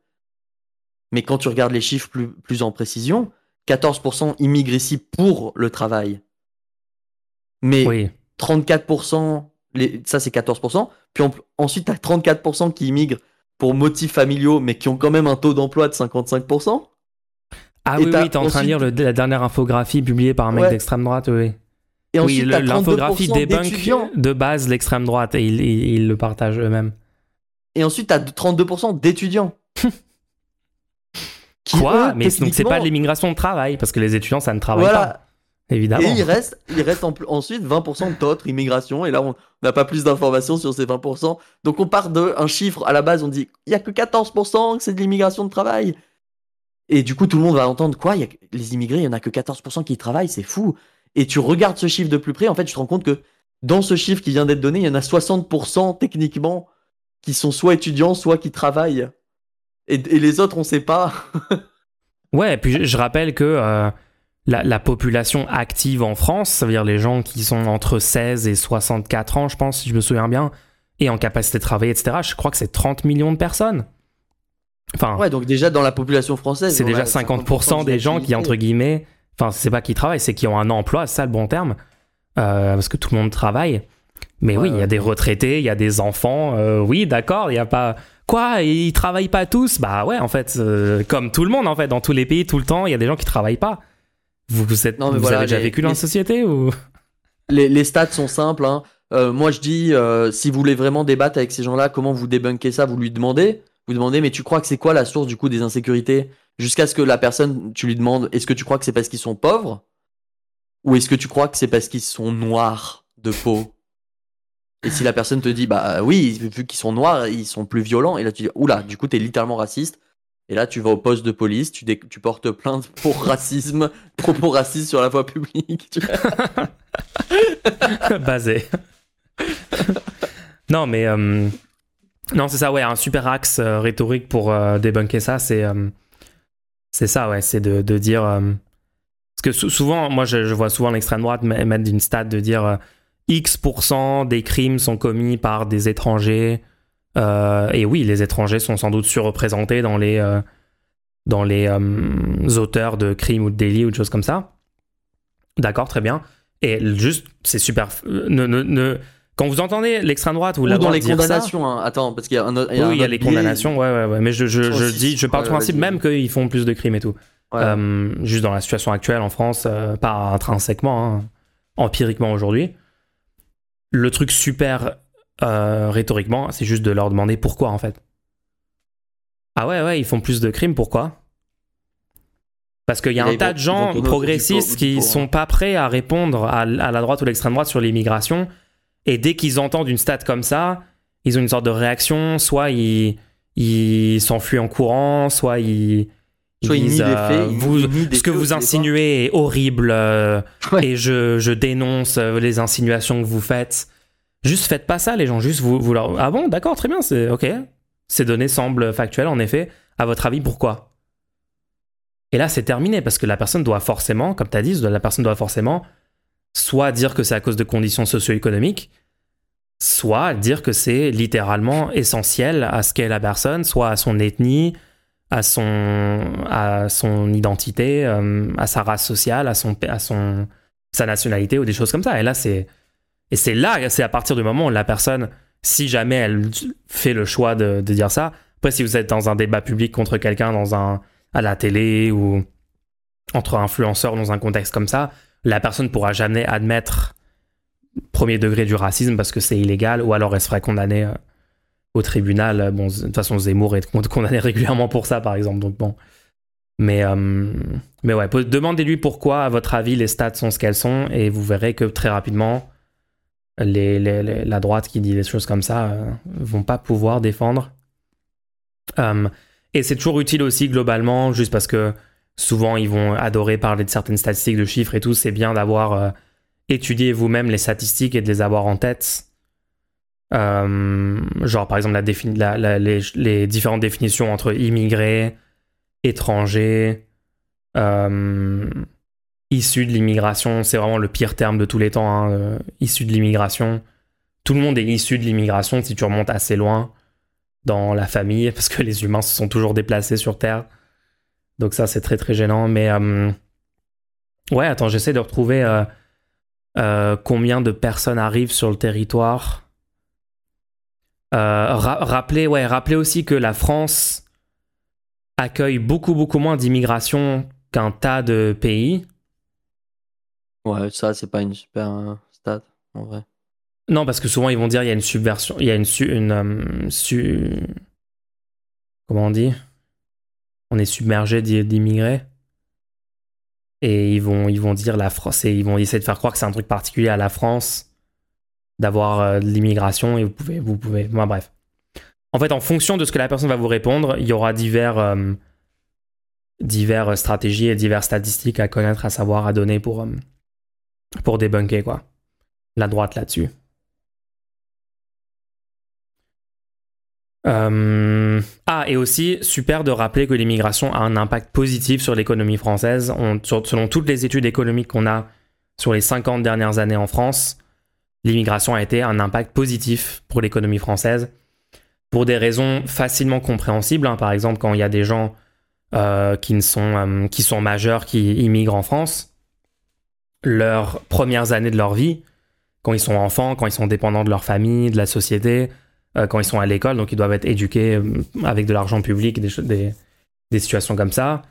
Mais quand tu regardes les chiffres plus, plus en précision, 14% immigrent ici pour le travail. Mais Oui. 34%, les, ça c'est 14%. Puis en- ensuite, tu as 34% qui immigrent pour motifs familiaux, mais qui ont quand même un taux d'emploi de 55%. Ah Et oui, t'as oui, t'es en train de lire le- la dernière infographie publiée par un mec Ouais. d'extrême droite, oui. Et oui, ensuite, as l'infographie 32% débunk d'étudiants. de base l'extrême droite et ils, ils- ils le partagent eux-mêmes. Et ensuite, tu as 32% d'étudiants. Quoi? Eux, Mais donc c'est pas de l'immigration de travail parce que les étudiants ça ne travaille Voilà. pas. Évidemment. Et il reste, il reste en ensuite 20% d'autres immigration. Et là, on n'a pas plus d'informations sur ces 20%. Donc, on part d'un chiffre à la base, on dit il y a que 14% que c'est de l'immigration de travail. Et du coup, tout le monde va entendre quoi y a Les immigrés, il y en a que 14% qui travaillent, c'est fou. Et tu regardes ce chiffre de plus près, en fait, tu te rends compte que dans ce chiffre qui vient d'être donné, il y en a 60% techniquement qui sont soit étudiants, soit qui travaillent. Et, et les autres, on sait pas. Ouais, et puis je, je rappelle que euh, la, la population active en France, ça veut dire les gens qui sont entre 16 et 64 ans, je pense, si je me souviens bien, et en capacité de travailler, etc., je crois que c'est 30 millions de personnes. Enfin, Ouais, donc déjà dans la population française, c'est déjà a 50% des gens qui, entre guillemets, enfin, c'est pas qui travaillent, c'est qui ont un emploi, c'est ça le bon terme, euh, parce que tout le monde travaille. Mais oui, Ouais, il y a des retraités, il y a des enfants. euh, oui, d'accord, il y a pas. Quoi Ils travaillent pas tous? Bah ouais, en fait, euh, comme tout le monde, en fait, dans tous les pays, tout le temps, il y a des gens qui travaillent pas. Vous, vous, êtes, Non, mais vous voilà, avez déjà les- vécu dans les- la société ou? Les, les stats sont simples. hein. Euh, moi, je dis, euh, si vous voulez vraiment débattre avec ces gens-là, comment vous débunkez ça Vous lui demandez. Vous demandez, mais tu crois que c'est quoi la source du coup des insécurités? Jusqu'à ce que la personne, tu lui demandes, est-ce que tu crois que c'est parce qu'ils sont pauvres? Ou est-ce que tu crois que c'est parce qu'ils sont noirs de peau? Et si la personne te dit, bah oui, vu qu'ils sont noirs, ils sont plus violents, et là tu dis, oula, du coup, t'es littéralement raciste. Et là, tu vas au poste de police, tu, portes plainte pour racisme, propos racistes sur la voie publique. tu basé Non, mais euh, non, c'est ça, ouais, un super axe euh, rhétorique pour euh, débunker ça, c'est c'est ça, ouais, c'est de, de dire parce que sou- souvent, moi, je, je vois souvent l'extrême droite mettre d'une stat de dire X des crimes sont commis par des étrangers. Euh, et oui, les étrangers sont sans doute surreprésentés dans les euh, dans les euh, auteurs de crimes ou de délits ou de choses comme ça. D'accord, très bien. Et juste, c'est super. Ne, ne, ne- quand vous entendez l'extrême droite ou la Ou dans les ça- condamnations, hein. attends, parce qu'il y a un autre. oui, il y a les biais. condamnations, ouais, ouais, ouais. Mais je, je, je dis, je pars du principe même qu'ils font plus de crimes et tout. Ouais. Euh, juste dans la situation actuelle en France, euh, pas intrinsèquement, hein, empiriquement aujourd'hui. Le truc super euh, rhétoriquement, c'est juste de leur demander pourquoi en fait. Ah ouais, ouais, ils font plus de crimes, pourquoi? Parce qu'il y a un tas de gens progressistes qui sont hein. pas prêts à répondre à, à la droite ou l'extrême droite sur l'immigration. Et dès qu'ils entendent une stat comme ça, ils ont une sorte de réaction. Soit ils ils s'enfuient en courant, soit ils, Soit ils des euh, faits, ils des ce que faits vous insinuez est horrible euh, Ouais. et je, je dénonce euh, les insinuations que vous faites. Juste faites pas ça, les gens. Juste vous, leur. Ah bon, d'accord, très bien, c'est ok. Ces données semblent factuelles, en effet. À votre avis, pourquoi? Et là, c'est terminé parce que la personne doit forcément, comme tu as dit, la personne doit forcément soit dire que c'est à cause de conditions socio-économiques, soit dire que c'est littéralement essentiel à ce qu'est la personne, soit à son ethnie, à son, à son identité, euh, à sa race sociale, à, son, à son, sa nationalité ou des choses comme ça. Et là, c'est. Et c'est là, c'est à partir du moment où la personne, si jamais elle fait le choix de, dire ça, après, si vous êtes dans un débat public contre quelqu'un dans un, à la télé ou entre influenceurs dans un contexte comme ça, la personne pourra jamais admettre premier degré du racisme parce que c'est illégal ou alors elle se ferait condamner euh, au tribunal. Bon, de toute façon, Zemmour est con- condamné régulièrement pour ça, par exemple. Donc bon. Mais, euh, mais ouais, demandez-lui pourquoi, à votre avis, les stats sont ce qu'elles sont et vous verrez que très rapidement, les, les- la droite qui dit des choses comme ça euh, vont pas pouvoir défendre. Euh, et c'est toujours utile aussi globalement, juste parce que souvent ils vont adorer parler de certaines statistiques, de chiffres et tout. C'est bien d'avoir euh, étudié vous-même les statistiques et de les avoir en tête. Euh, genre par exemple la la- la- les, différentes définitions entre immigrés, étrangers, issus de l'immigration. C'est vraiment le pire terme de tous les temps, hein, euh, de l'immigration. Tout le monde est issu de l'immigration si tu remontes assez loin dans la famille, parce que les humains se sont toujours déplacés sur Terre. Donc ça, c'est très très gênant. Mais euh, ouais, attends, j'essaie de retrouver euh, euh, combien de personnes arrivent sur le territoire. Ra- rappelez, ouais, rappelez aussi que la France accueille beaucoup beaucoup moins d'immigration qu'un tas de pays. Ouais, ça, c'est pas une super euh, stat, en vrai. Non, parce que souvent ils vont dire il y a une subversion, il y a une une euh, su- comment on dit? On est submergé d'i- d'immigrés et ils vont la France ils essayer de faire croire que c'est un truc particulier à la France d'avoir euh, de l'immigration et vous pouvez vous pouvez bref. En fait, en fonction de ce que la personne va vous répondre, il y aura divers euh, divers stratégies et diverses statistiques à connaître, à savoir, à donner pour pour débunker quoi. La droite là-dessus. Euh, Ah, et aussi, super de rappeler que l'immigration a un impact positif sur l'économie française. Selon toutes les études économiques qu'on a sur les 50 dernières années en France, l'immigration a été un impact positif pour l'économie française pour des raisons facilement compréhensibles. hein. Par exemple, quand il y a des gens euh, qui, sont, euh, qui sont majeurs qui immigrent en France, leurs premières années de leur vie quand ils sont enfants, quand ils sont dépendants de leur famille, de la société, euh, quand ils sont à l'école, donc ils doivent être éduqués euh, avec de l'argent public, des, situations comme ça.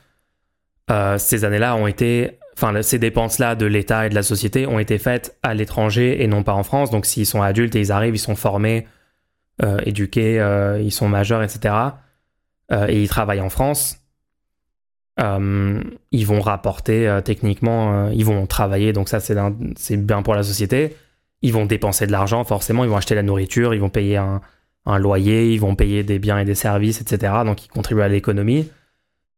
Euh, ces années-là ont été, enfin, ces dépenses-là de l'État et de la société ont été faites à l'étranger et non pas en France. Donc, s'ils sont adultes et ils arrivent, ils sont formés, éduqués, ils sont majeurs, etc. et ils travaillent en France. Ils vont rapporter techniquement, ils vont travailler, donc ça c'est bien pour la société ils vont dépenser de l'argent, forcément, ils vont acheter la nourriture, ils vont payer un, loyer, ils vont payer des biens et des services, etc. Donc ils contribuent à l'économie.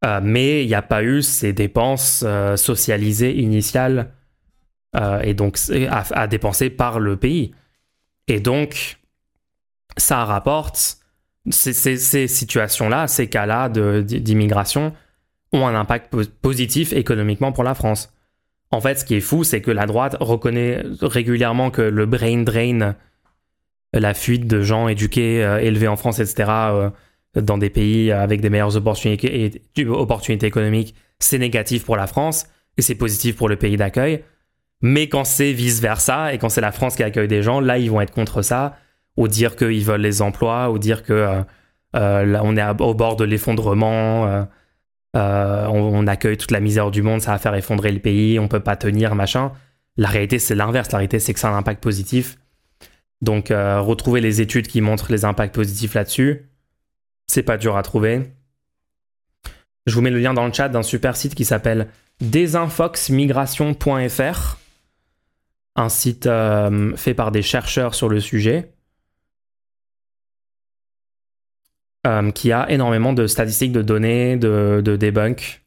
Euh, mais il n'y a pas eu ces dépenses euh, socialisées initiales euh, et donc à, dépenser par le pays. Et donc, ça rapporte, ces, ces situations-là, ces cas-là d'immigration ont un impact positif économiquement pour la France. En fait, ce qui est fou, c'est que la droite reconnaît régulièrement que le brain drain, la fuite de gens éduqués, euh, élevés en France, etc., euh, dans des pays avec des meilleures opportunités, économiques, c'est négatif pour la France et c'est positif pour le pays d'accueil. Mais quand c'est vice-versa et quand c'est la France qui accueille des gens, là, ils vont être contre ça, ou dire qu'ils veulent les emplois, ou dire que euh, on est au bord de l'effondrement euh, on, accueille toute la misère du monde, ça va faire effondrer le pays, on peut pas tenir, machin. La réalité, c'est l'inverse. La réalité, c'est que c'est un impact positif. Donc, euh, retrouver les études qui montrent les impacts positifs là-dessus, c'est pas dur à trouver. Je vous mets le lien dans le chat d'un super site qui s'appelle desinfoxmigration.fr, un site euh, fait par des chercheurs sur le sujet. Euh, qui a énormément de statistiques, de données, de, de debunk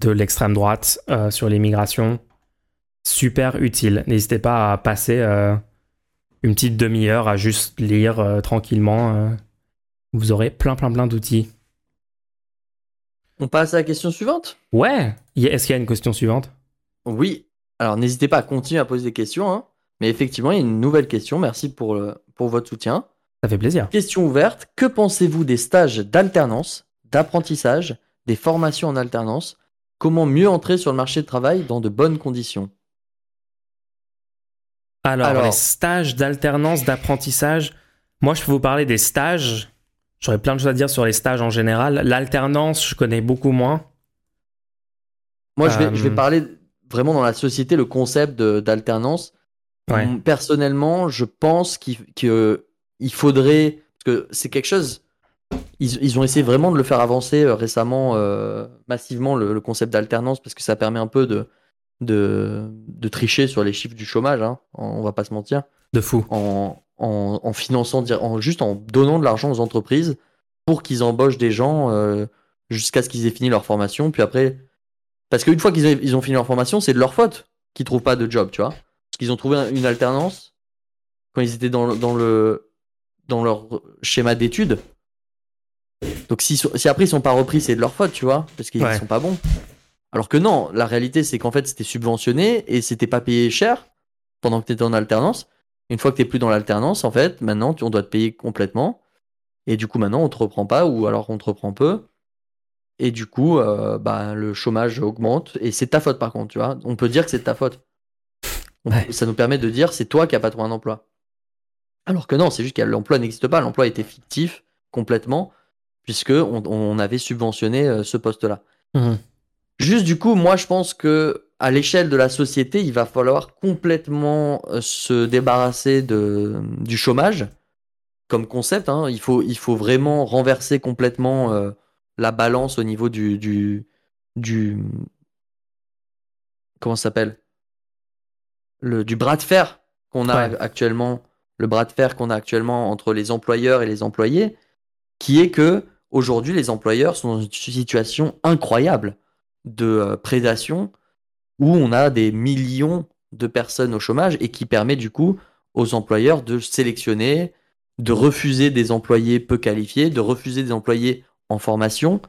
de l'extrême droite euh, sur l'immigration. Super utile. N'hésitez pas à passer euh, une petite demi-heure à juste lire tranquillement. vous aurez plein, plein, plein d'outils. On passe à la question suivante? Ouais Est-ce qu'il y a une question suivante? Oui. Alors n'hésitez pas à continuer à poser des questions. Hein. Mais effectivement, il y a une nouvelle question. Merci pour, pour votre soutien. Ça fait plaisir. Question ouverte. Que pensez-vous des stages d'alternance, d'apprentissage, des formations en alternance? Comment mieux entrer sur le marché de travail dans de bonnes conditions? Alors, les stages d'alternance, d'apprentissage, moi je peux vous parler des stages. J'aurais plein de choses à dire sur les stages en général. L'alternance, je connais beaucoup moins. Moi, je, vais, je vais euh, parler vraiment dans la société, le concept d'alternance. Personnellement, je pense qu'il il faudrait. Parce que c'est quelque chose. Ils, ont essayé vraiment de le faire avancer euh, récemment, euh, massivement, le, concept d'alternance, parce que ça permet un peu de, de, tricher sur les chiffres du chômage, hein, on va pas se mentir. De fou. En, en, finançant, en, juste en donnant de l'argent aux entreprises pour qu'ils embauchent des gens euh, jusqu'à ce qu'ils aient fini leur formation. Puis après. Parce qu'une fois qu'ils ils ont fini leur formation, c'est de leur faute qu'ils trouvent pas de job, tu vois. Parce qu'ils ont trouvé une alternance quand ils étaient dans, dans le dans leur schéma d'études. Donc si, si après ils sont pas repris, c'est de leur faute, tu vois, parce qu'ils sont pas bons. Alors que non, la réalité c'est qu'en fait c'était subventionné et c'était pas payé cher pendant que tu étais en alternance. Une fois que tu plus dans l'alternance, en fait, maintenant on doit te payer complètement. Et du coup maintenant on te reprend pas ou alors on te reprend peu. Et du coup, euh, bah, le chômage augmente et c'est ta faute par contre, tu vois. On peut dire que c'est ta faute. Ça nous permet de dire c'est toi qui n'as pas trouvé un emploi. Alors que non, c'est juste que l'emploi n'existe pas. L'emploi était fictif complètement, puisque on, avait subventionné euh, ce poste-là. Mmh. Juste du coup, moi je pense que à l'échelle de la société, il va falloir complètement euh, se débarrasser de, du chômage comme concept. Hein. Il, faut, il faut vraiment renverser complètement euh, la balance au niveau du. du, du comment ça s'appelle? Le, Du bras de fer qu'on a actuellement le bras de fer qu'on a actuellement entre les employeurs et les employés, qui est que aujourd'hui les employeurs sont dans une situation incroyable de euh, prédation où on a des millions de personnes au chômage et qui permet du coup aux employeurs de sélectionner, de refuser des employés peu qualifiés, de refuser des employés en formation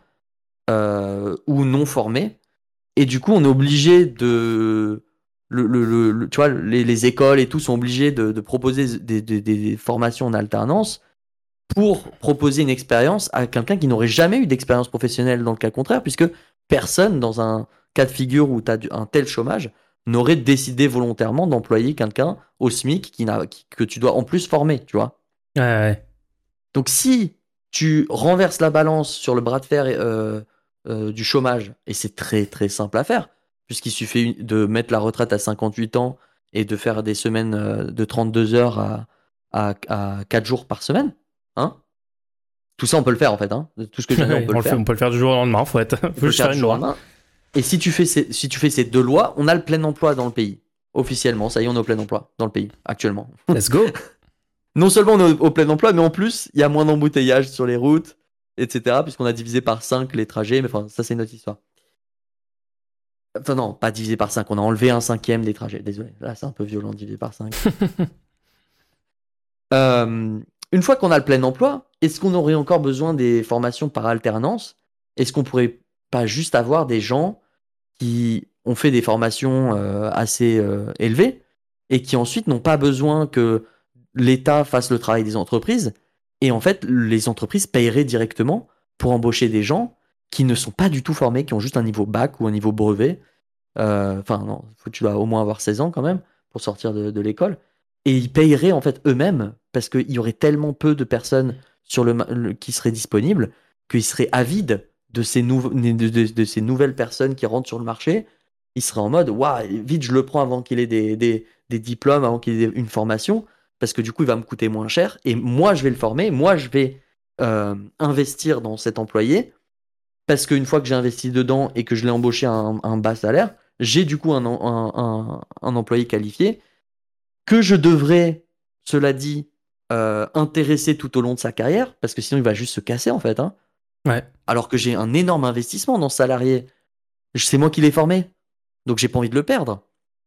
euh, ou non formés. Et du coup, on est obligé de le, tu vois, les, écoles et tout sont obligés de, proposer des, formations en alternance pour proposer une expérience à quelqu'un qui n'aurait jamais eu d'expérience professionnelle dans le cas contraire, puisque personne, dans un cas de figure où tu as un tel chômage, n'aurait décidé volontairement d'employer quelqu'un au SMIC qui que tu dois en plus former, tu vois. Ouais, ouais. Donc si tu renverses la balance sur le bras de fer euh, euh, du chômage, et c'est très très simple à faire, puisqu'il suffit de mettre la retraite à 58 ans et de faire des semaines euh, de 32 heures à, à, à 4 jours par semaine, hein Tout ça on peut le faire en fait, hein Tout ce que je viens de dire, on peut on, le fait, faire. on peut le faire du jour au lendemain, faut, être... Faut juste faire une loi. Et si tu, fais ces, si tu fais ces deux lois, on a le plein emploi dans le pays. Officiellement, ça y est, on est au plein emploi dans le pays, actuellement. Let's go. Non seulement on est au, plein emploi, mais en plus, il y a moins d'embouteillage sur les routes, etc. Puisqu'on a divisé par 5 les trajets, mais enfin, ça c'est une autre histoire. Enfin non, pas divisé par 5, on a enlevé un cinquième des trajets. Désolé, là c'est un peu violent, divisé par 5. Euh, une fois qu'on a le plein emploi, est-ce qu'on aurait encore besoin des formations par alternance? Est-ce qu'on pourrait pas juste avoir des gens qui ont fait des formations euh, assez euh, élevées et qui ensuite n'ont pas besoin que l'État fasse le travail des entreprises et en fait les entreprises paieraient directement pour embaucher des gens qui ne sont pas du tout formés, qui ont juste un niveau bac ou un niveau brevet. Euh, Enfin non, faut, tu dois au moins avoir 16 ans quand même pour sortir de, l'école et ils paieraient en fait eux-mêmes parce qu'il y aurait tellement peu de personnes sur le, qui seraient disponibles qu'ils seraient avides de ces, nouvelles personnes qui rentrent sur le marché. Ils seraient en mode waouh, vite, je le prends avant qu'il ait des, des, des diplômes, avant qu'il ait une formation, parce que du coup, il va me coûter moins cher. Et moi, je vais le former, moi, je vais euh, investir dans cet employé, parce qu'une fois que j'ai investi dedans et que je l'ai embauché à un, un bas salaire, j'ai du coup un, un, un- un employé qualifié que je devrais, cela dit, euh, intéresser tout au long de sa carrière, parce que sinon il va juste se casser en fait. Hein. Ouais. Alors que j'ai un énorme investissement dans ce salarié. C'est moi qui l'ai formé, donc j'ai pas envie de le perdre.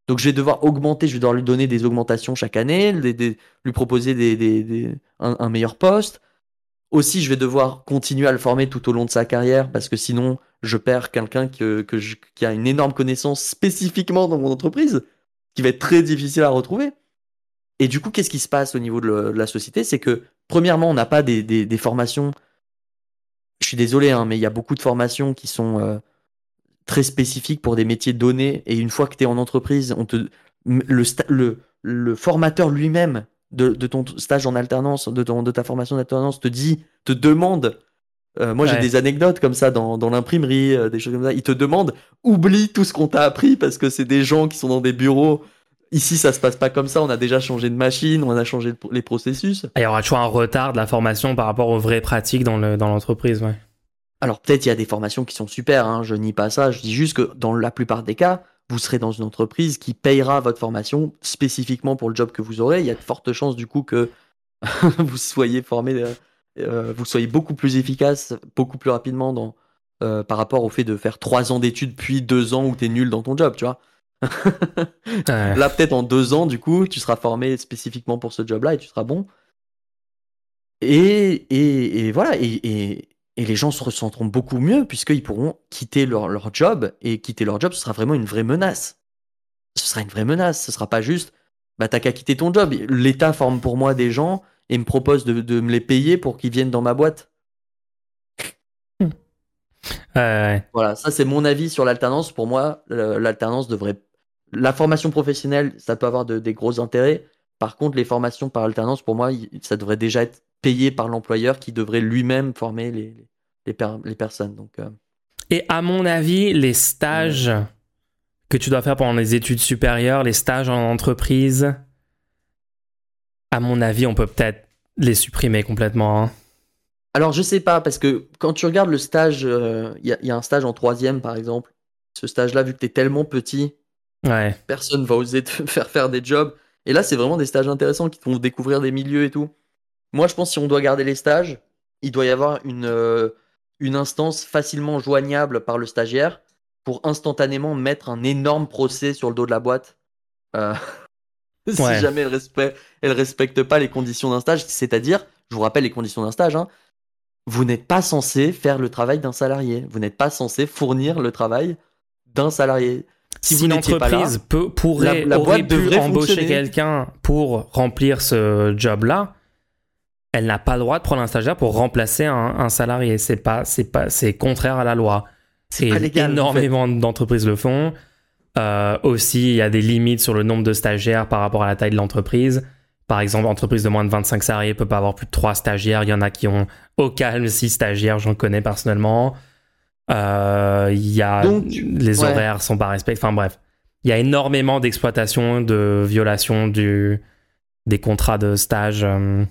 Donc je vais devoir augmenter, je vais devoir lui donner des augmentations chaque année, des- des- lui proposer des- un meilleur poste. Aussi, je vais devoir continuer à le former tout au long de sa carrière, parce que sinon, je perds quelqu'un qui a une énorme connaissance spécifiquement dans mon entreprise, qui va être très difficile à retrouver. Et du coup, qu'est-ce qui se passe au niveau de, la société? C'est que, premièrement, on n'a pas des, formations. Je suis désolé, hein, mais il y a beaucoup de formations qui sont euh, très spécifiques pour des métiers donnés. Et une fois que tu es en entreprise, le formateur lui-même de, de ton stage en alternance, de, ton, de ta formation d'alternance, te dit, te demande. euh, moi, j'ai des anecdotes comme ça dans, dans l'imprimerie, euh, des choses comme ça. Il te demande, oublie tout ce qu'on t'a appris parce que c'est des gens qui sont dans des bureaux. Ici, ça se passe pas comme ça. On a déjà changé de machine, on a changé de- les processus. Il y aura toujours un retard de la formation par rapport aux vraies pratiques dans le- dans l'entreprise. ouais. Alors peut-être il y a des formations qui sont super, hein, je nie pas ça, je dis juste que dans la plupart des cas, vous serez dans une entreprise qui payera votre formation spécifiquement pour le job que vous aurez. Il y a de fortes chances du coup que vous soyez formé, euh, euh, vous soyez beaucoup plus efficace, beaucoup plus rapidement dans, euh, par rapport au fait de faire trois ans d'études puis deux ans où tu es nul dans ton job, tu vois. Ouais. Là, peut-être en deux ans, du coup, tu seras formé spécifiquement pour ce job-là et tu seras bon. Et, et, et voilà, et, et, et les gens se ressentiront beaucoup mieux puisqu'ils pourront quitter leur, leur job. Et quitter leur job, ce sera vraiment une vraie menace. Ce sera une vraie menace. Ce sera pas juste, bah t'as qu'à quitter ton job. L'État forme pour moi des gens et me propose de, de me les payer pour qu'ils viennent dans ma boîte. Ouais, Voilà, ça c'est mon avis sur l'alternance. Pour moi, l'alternance devrait. La formation professionnelle, ça peut avoir de- des gros intérêts. Par contre, les formations par alternance, pour moi, ça devrait déjà être payé par l'employeur qui devrait lui-même former les, les, les per- les personnes. Donc, euh, Et à mon avis, les stages que tu dois faire pendant les études supérieures, les stages en entreprise, à mon avis, on peut peut-être les supprimer complètement. hein. Alors, je sais pas, parce que quand tu regardes le stage, euh, il y, a- il y a un stage en troisième, par exemple. Ce stage-là, vu que tu es tellement petit, Ouais. personne va oser te faire faire des jobs. Et là, c'est vraiment des stages intéressants qui te font découvrir des milieux et tout. Moi, je pense que si on doit garder les stages, il doit y avoir une, euh, une instance facilement joignable par le stagiaire pour instantanément mettre un énorme procès sur le dos de la boîte. Euh, si Ouais. jamais elle respecte, elle respecte pas les conditions d'un stage, c'est-à-dire, je vous rappelle les conditions d'un stage, hein, vous n'êtes pas censé faire le travail d'un salarié. Vous n'êtes pas censé fournir le travail d'un salarié. Si Si, vous une n'étiez pas là, entreprise peut, pourrait, la- la boîte pu embaucher quelqu'un pour remplir ce job-là, elle n'a pas le droit de prendre un stagiaire pour remplacer un, un salarié. C'est pas, c'est pas, c'est contraire à la loi. C'est en énormément d'entreprises le font. Euh, aussi, il y a des limites sur le nombre de stagiaires par rapport à la taille de l'entreprise. Par exemple, entreprise de moins de 25 salariés peut pas avoir plus de 3 stagiaires. Il y en a qui ont au calme 6 stagiaires, j'en connais personnellement. Euh, Il y a Donc, les ouais. horaires sont pas respectés. Enfin bref, il y a énormément d'exploitation, de violation du des contrats de stage. euh.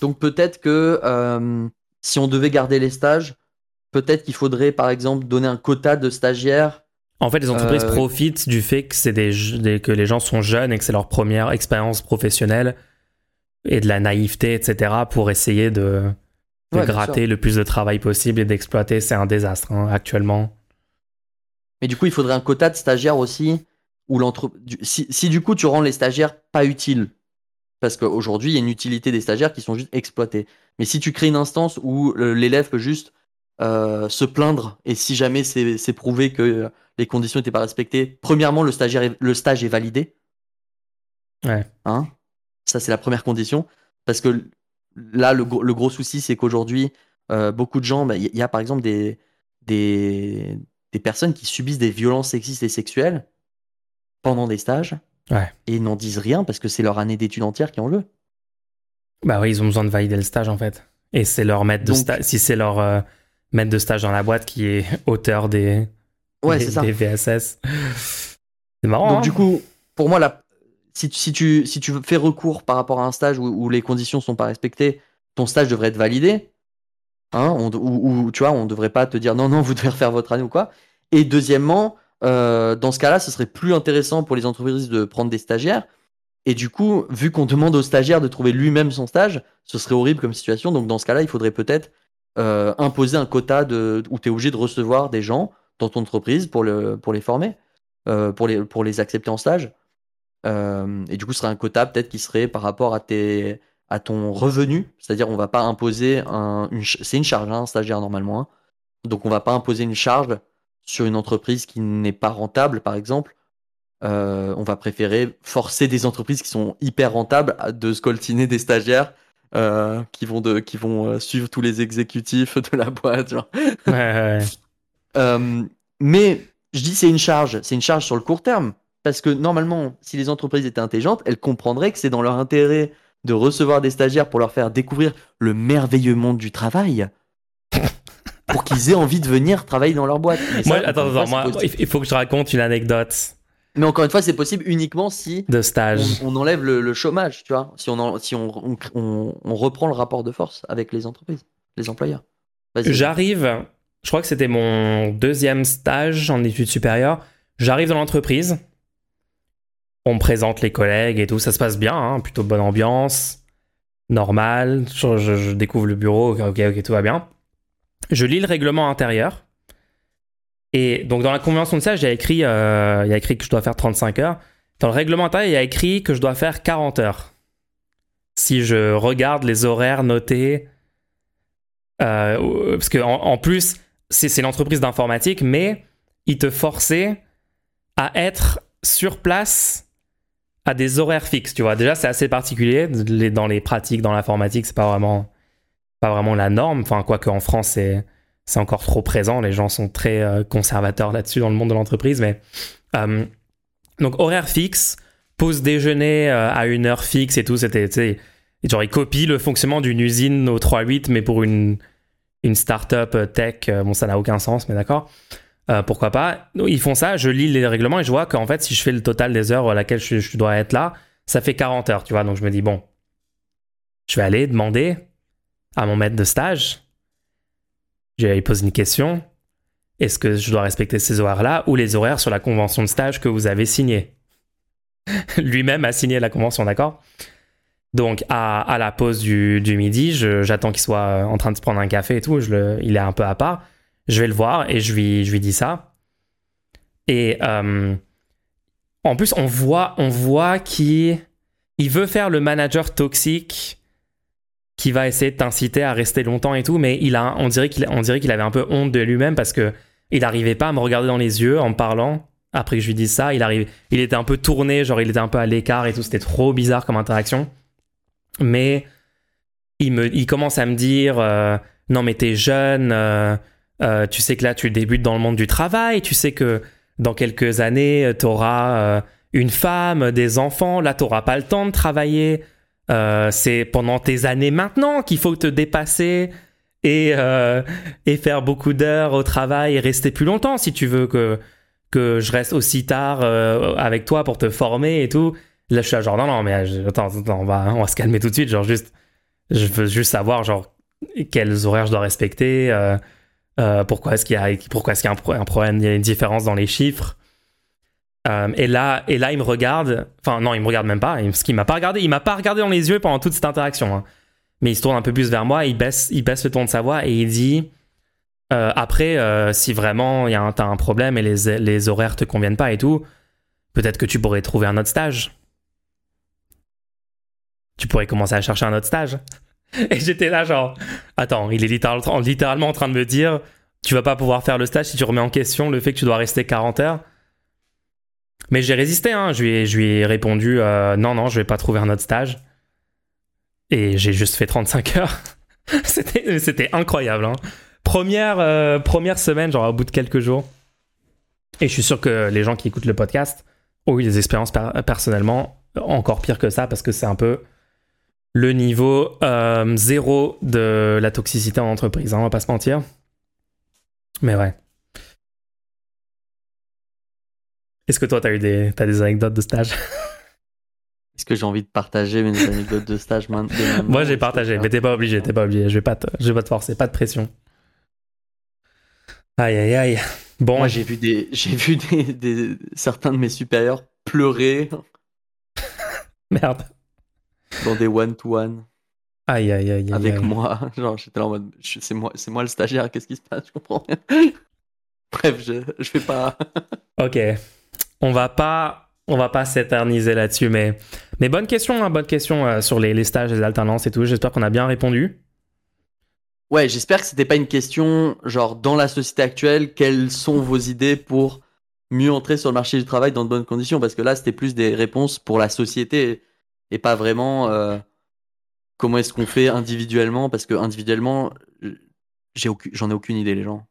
Donc peut-être que euh, si on devait garder les stages, peut-être qu'il faudrait par exemple donner un quota de stagiaires. En fait, les entreprises Euh, profitent du fait que c'est des, je- des- que les gens sont jeunes et que c'est leur première expérience professionnelle et de la naïveté, etc., pour essayer de, de Ouais, bien gratter le plus de travail possible et d'exploiter. C'est un désastre hein, actuellement. Mais du coup, il faudrait un quota de stagiaires aussi. Où si, si du coup tu rends les stagiaires pas utiles, parce qu'aujourd'hui il y a une utilité des stagiaires qui sont juste exploités. Mais si tu crées une instance où le- l'élève peut juste euh, se plaindre et si jamais c'est prouvé que les conditions n'étaient pas respectées, premièrement le stagiaire est- le stage est validé. Ouais. Hein? Ça c'est la première condition parce que là le, gros- le gros souci c'est qu'aujourd'hui euh, beaucoup de gens, bah, il y, y a par exemple des, des des personnes qui subissent des violences sexistes et sexuelles pendant des stages Ouais. et n'en disent rien parce que c'est leur année d'études entière qui est en jeu. Bah oui, ils ont besoin de valider le stage en fait. Et c'est leur maître de stage, si c'est leur euh, maître de stage dans la boîte qui est auteur des, Ouais, des, des VSS. C'est marrant. Donc hein du coup, pour moi, la... si, tu- si, tu, si tu fais recours par rapport à un stage où, où les conditions sont pas respectées, ton stage devrait être validé. Hein, on, de- ou, ou, tu vois, on devrait pas te dire non, non, vous devez refaire votre année ou quoi. Et deuxièmement, euh, dans ce cas-là, ce serait plus intéressant pour les entreprises de prendre des stagiaires. Et du coup, vu qu'on demande au stagiaire de trouver lui-même son stage, ce serait horrible comme situation. Donc dans ce cas-là, il faudrait peut-être euh, imposer un quota de, où tu es obligé de recevoir des gens dans ton entreprise pour, le, pour les former, euh, pour, les, pour les accepter en stage. Et du coup, ce serait un quota peut-être qui serait par rapport à, tes, à ton revenu. C'est-à-dire, on va pas imposer un. Une, c'est une charge, hein, un stagiaire normalement. hein. Donc, on va pas imposer une charge sur une entreprise qui n'est pas rentable, par exemple. Euh, on va préférer forcer des entreprises qui sont hyper rentables à- de scoltiner des stagiaires euh, qui vont, de, qui vont euh, suivre tous les exécutifs de la boîte. genre. Ouais, ouais, ouais. Mais je dis c'est une charge, c'est une charge sur le court terme. Parce que normalement, si les entreprises étaient intelligentes, elles comprendraient que c'est dans leur intérêt de recevoir des stagiaires pour leur faire découvrir le merveilleux monde du travail. Pour qu'ils aient envie de venir travailler dans leur boîte. Mais Moi, attends, fois, attends, moi, il faut que je raconte une anecdote Mais encore une fois, c'est possible uniquement si de stage. on, on enlève le, le chômage, tu vois. Si, on, en- si on, on, reprend le rapport de force avec les entreprises, les employeurs. J'arrive, je crois que c'était mon deuxième stage en études supérieures. J'arrive dans l'entreprise. On me présente les collègues et tout, ça se passe bien, hein, plutôt bonne ambiance, normal. Je, je- je découvre le bureau, ok, ok, tout va bien. Je lis le règlement intérieur. Et donc dans la convention de stage, il y a écrit, euh, il a écrit que je dois faire 35 heures. Dans le règlement intérieur, il y a écrit que je dois faire 40 heures. Si je regarde les horaires notés euh, parce que en, plus, c'est l'entreprise d'informatique, mais ils te forçaient à être sur place à des horaires fixes. Tu vois, déjà c'est assez particulier dans les pratiques dans l'informatique, c'est pas vraiment pas vraiment la norme. Enfin, quoique en France c'est encore trop présent. Les gens sont très euh, conservateurs là-dessus dans le monde de l'entreprise, mais euh, donc horaire fixe, pause déjeuner euh, à une heure fixe et tout. C'était genre ils copient le fonctionnement d'une usine au 3.8, mais pour une une startup tech. Bon, ça n'a aucun sens, mais d'accord. Pourquoi pas? Ils font ça, je lis les règlements et je vois qu'en fait, si je fais le total des heures à laquelle je, je dois être là, ça fait 40 heures, tu vois. Donc je me dis, bon, je vais aller demander à mon maître de stage, je lui poser une question, est-ce que je dois respecter ces horaires-là ou les horaires sur la convention de stage que vous avez signée Lui-même a signé la convention, d'accord? Donc à, la pause du, midi, j'attends qu'il soit euh, en train de se prendre un café et tout. Le, il est un peu à part. Je vais le voir et je lui, dis ça. Et euh, en plus, on voit, on voit qu'il il veut faire le manager toxique qui va essayer de t'inciter à rester longtemps et tout, mais il a, on dirait qu'il, avait un peu honte de lui-même parce que il n'arrivait pas à me regarder dans les yeux en me parlant. Après que je lui dise ça, il arrive, il était un peu tourné, genre il était un peu à l'écart et tout. C'était trop bizarre comme interaction mais il, me, il commence à me dire euh, non mais t'es jeune, euh, euh, tu sais que là tu débutes dans le monde du travail, tu sais que dans quelques années, tu auras une femme, des enfants, là, tu n'auras pas le temps de travailler. C'est pendant tes années maintenant qu'il faut te dépasser et, et faire beaucoup d'heures au travail et rester plus longtemps si tu veux que, que je reste aussi tard avec toi pour te former et tout. Là, je suis là, genre, non, non, mais attends, attends, on, va, on va se calmer tout de suite. Genre, juste, je veux juste savoir, genre, quels horaires je dois respecter, euh, euh, pourquoi est-ce qu'il y a, est-ce y a un, problème, il y a une différence dans les chiffres. Euh, et là, et là, il me regarde. Enfin, non, il me regarde même pas. Parce qu'il m'a pas regardé. Il m'a pas regardé dans les yeux pendant toute cette interaction. Hein. Mais il se tourne un peu plus vers moi. Il baisse, il baisse le ton de sa voix et il dit après, si vraiment y a un, as un problème et les, les horaires te conviennent pas et tout, peut-être que tu pourrais trouver un autre stage tu pourrais commencer à chercher un autre stage. Et j'étais là, genre, attends, il est littéralement en train de me dire, tu vas pas pouvoir faire le stage si tu remets en question le fait que tu dois rester 40 heures. Mais j'ai résisté, hein. je, lui ai, je lui ai répondu, euh, non, non, je vais pas trouver un autre stage. Et j'ai juste fait 35 heures. C'était incroyable. Hein. Première, euh, première semaine, genre au bout de quelques jours. Et je suis sûr que les gens qui écoutent le podcast ont eu des expériences personnellement encore pire que ça parce que c'est un peu le niveau euh, zéro de la toxicité en entreprise, hein, on va pas se mentir. Mais ouais. Est-ce que toi, tu as eu des, as des anecdotes de stage? Est-ce que j'ai envie de partager mes anecdotes de stage maintenant Moi, j'ai partagé, mais t'es pas obligé, t'es pas obligé. Je vais pas te, je vais pas te forcer, pas de pression. Aïe, aïe, aïe. Bon. Moi, j'ai vu des, j'ai vu des, certains de mes supérieurs pleurer. Merde dans des one-to-one. Aïe, aïe, aïe. Avec moi. Genre, j'étais là en mode, c'est moi, c'est moi le stagiaire, qu'est-ce qui se passe? Je comprends rien. Bref, je, je fais pas. ok. On va pas, va pas s'éterniser là-dessus, mais, bonne question, hein, bonne question euh, sur les, stages, les alternances et tout. J'espère qu'on a bien répondu. Ouais, j'espère que c'était pas une question, genre, dans la société actuelle, quelles sont vos idées pour mieux entrer sur le marché du travail dans de bonnes conditions? Parce que là, c'était plus des réponses pour la société et pas vraiment euh, comment est-ce qu'on fait individuellement? Parce que individuellement j'en ai aucune idée les gens.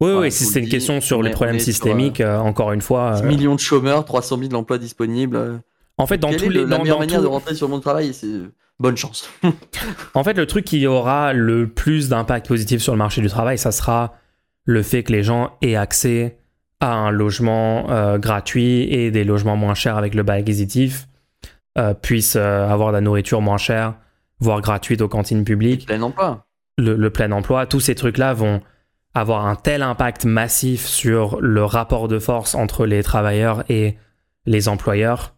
Oui, oui, si c'est une question sur les problèmes systémiques, euh, encore une fois. millions de chômeurs, 300 000 emplois disponibles. En fait, dans tous les. La meilleure manière de rentrer sur le monde du travail, c'est bonne chance. en fait, le truc qui aura le plus d'impact positif sur le marché du travail, ça sera le fait que les gens aient accès à un logement euh, gratuit et des logements moins chers avec le bail acquisitif euh, puissent euh, avoir de la nourriture moins chère, voire gratuite aux cantines publiques. Le plein emploi. Le, plein emploi, tous ces trucs-là vont avoir un tel impact massif sur le rapport de force entre les travailleurs et les employeurs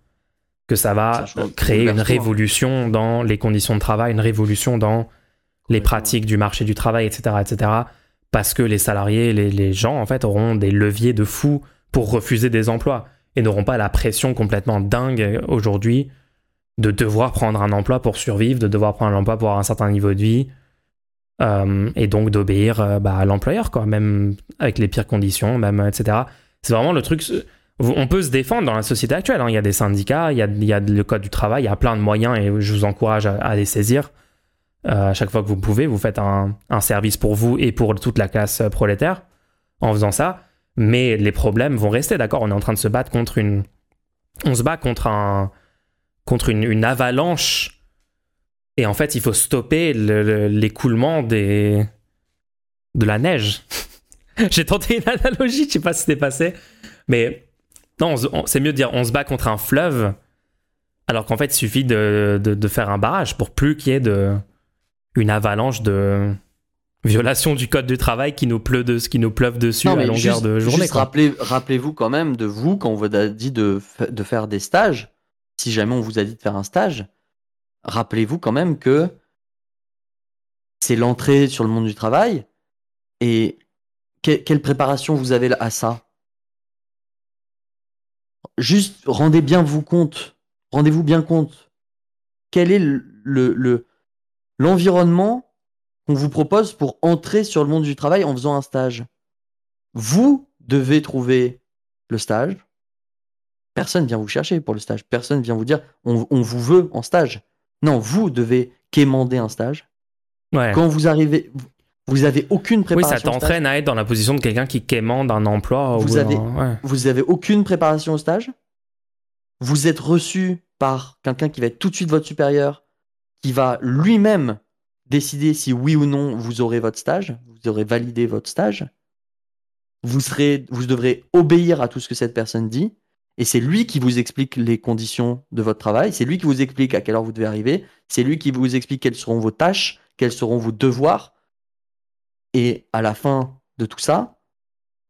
que ça va créer une révolution dans les conditions de travail, une révolution dans les pratiques du marché du travail, etc., etc. Parce que les salariés, les, les gens, en fait, auront des leviers de fou pour refuser des emplois et n'auront pas la pression complètement dingue aujourd'hui de devoir prendre un emploi pour survivre, de devoir prendre un emploi pour avoir un certain niveau de vie, euh, et donc d'obéir euh, bah, à l'employeur, quoi, même avec les pires conditions, même, etc. C'est vraiment le truc. On peut se défendre dans la société actuelle. Hein. Il y a des syndicats, il y a, le code du travail, il y a plein de moyens et je vous encourage à, les saisir. Euh, à chaque fois que vous pouvez, vous faites un, un, service pour vous et pour toute la classe prolétaire en faisant ça. Mais les problèmes vont rester, d'accord? On est en train de se battre contre une. On se bat contre un, contre une, avalanche. Et en fait, il faut stopper l'écoulement des... de la neige. J'ai tenté une analogie, je sais pas si c'était passé. Mais non, c'est mieux de dire on se bat contre un fleuve, alors qu'en fait, il suffit de, de, faire un barrage pour plus qu'il y ait de, une avalanche de violation du code du travail qui nous, pleut de, qui nous pleuve dessus à longueur de journée. Rappelez-vous quand même de vous, quand on vous a dit de, de faire des stages, si jamais on vous a dit de faire un stage, rappelez-vous quand même que c'est l'entrée sur le monde du travail et quelle préparation vous avez à ça? Juste rendez bien vous compte, rendez-vous bien compte. Quel est le, l'environnement qu'on vous propose pour entrer sur le monde du travail en faisant un stage? Vous devez trouver le stage, Personne vient vous chercher pour le stage. Personne vient vous dire on, vous veut en stage. Non, vous devez quémander un stage. Quand vous arrivez, Vous avez aucune Oui, préparation. ça au stage. t'entraîne à être dans la position de quelqu'un qui quémande un emploi. Vous avez- ouais. Vous avez aucune préparation au stage. Vous êtes reçu par quelqu'un qui va être tout de suite votre supérieur, qui va lui-même décider si oui ou non vous aurez votre stage, vous aurez validé votre stage. Vous, serez, vous devrez obéir à tout ce que cette personne dit. Et c'est lui qui vous explique les conditions de votre travail. C'est lui qui vous explique à quelle heure vous devez arriver. C'est lui qui vous explique quelles seront vos tâches, quels seront vos devoirs. Et à la fin de tout ça,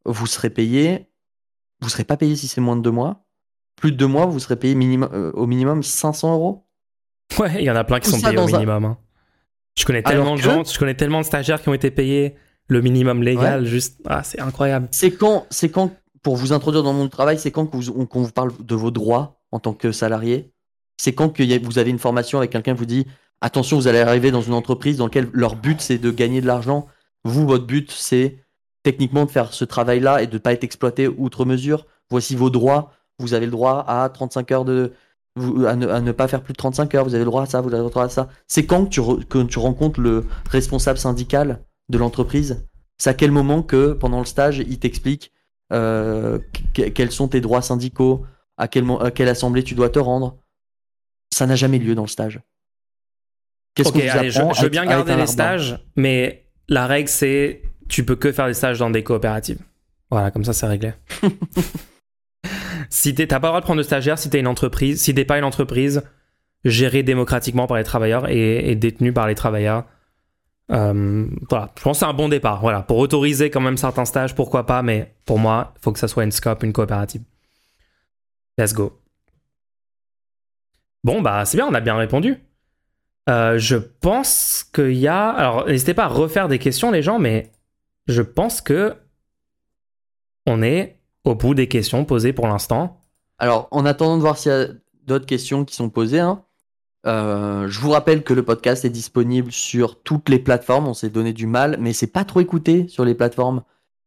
vous serez payé. Vous serez pas payé si c'est moins de deux mois. Plus de deux mois, vous serez payé minimum, euh, au minimum 500 euros. Ouais, il y en a plein qui Tout sont payés au dans un- minimum. hein. Je connais tellement de gens, je connais tellement de stagiaires qui ont été payés le minimum légal, juste. Ah, c'est incroyable. C'est quand, c'est quand, pour vous introduire dans le monde du travail, c'est quand qu'on vous parle de vos droits en tant que salarié? C'est quand que vous avez une formation avec quelqu'un qui vous dit attention, vous allez arriver dans une entreprise dans laquelle leur but c'est de gagner de l'argent. Vous, votre but c'est techniquement de faire ce travail-là et de ne pas être exploité outre mesure. Voici vos droits. Vous avez le droit à 35 heures de. à, ne, pas faire plus de 35 heures. Vous avez le droit à ça, vous avez le droit à ça. C'est quand que tu, rencontres le responsable syndical de l'entreprise? C'est à quel moment que pendant le stage, il t'explique que- quels sont tes droits syndicaux, à, quel, mo- à quelle assemblée tu dois te rendre? Ça n'a jamais lieu dans le stage. Qu'est-ce Ok, qu'on je, veux bien garder les stages, mais la règle c'est tu peux que faire des stages dans des coopératives. Voilà, comme ça c'est réglé. si t'as pas le droit de prendre de stagiaire si t'es une entreprise, si t'es pas une entreprise gérée démocratiquement par les travailleurs et, et détenue par les travailleurs. Euh, je pense que c'est un bon départ. Voilà, pour autoriser quand même certains stages, pourquoi pas, mais pour moi, il faut que ça soit une scope, une coopérative. Let's go. Bon, bah, c'est bien, on a bien répondu. Euh, je pense qu'il y a. Alors, n'hésitez pas à refaire des questions, les gens, mais je pense que on est au bout des questions posées pour l'instant. Alors, en attendant de voir s'il y a d'autres questions qui sont posées, hein, euh, je vous rappelle que le podcast est disponible sur toutes les plateformes. On s'est donné du mal, mais c'est pas trop écouté sur les plateformes.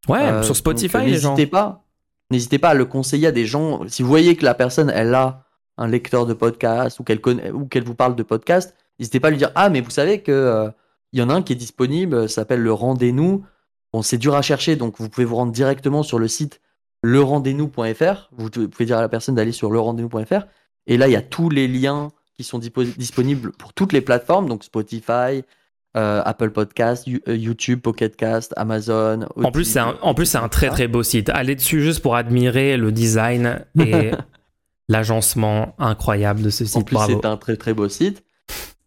Ouais, Euh, sur Spotify, donc, euh, les gens. N'hésitez pas. N'hésitez pas à le conseiller à des gens. Si vous voyez que la personne, elle a un lecteur de podcast ou qu'elle connaît ou qu'elle vous parle de podcast, n'hésitez pas à lui dire ah mais vous savez que euh, il y en a un qui est disponible, ça s'appelle le Rendez-nous. Bon, c'est dur à chercher, donc vous pouvez vous rendre directement sur le site lerendez-nous.fr. Vous pouvez dire à la personne d'aller sur lerendez-nous.fr et là il y a tous les liens qui sont disponibles pour toutes les plateformes, donc Spotify, euh, Apple Podcast, euh, YouTube, Pocket Cast, Amazon. En plus, c'est un, en plus, c'est un très très beau site. Allez dessus juste pour admirer le design et l'agencement incroyable de ce En site. plus, Bravo. c'est un très très beau site.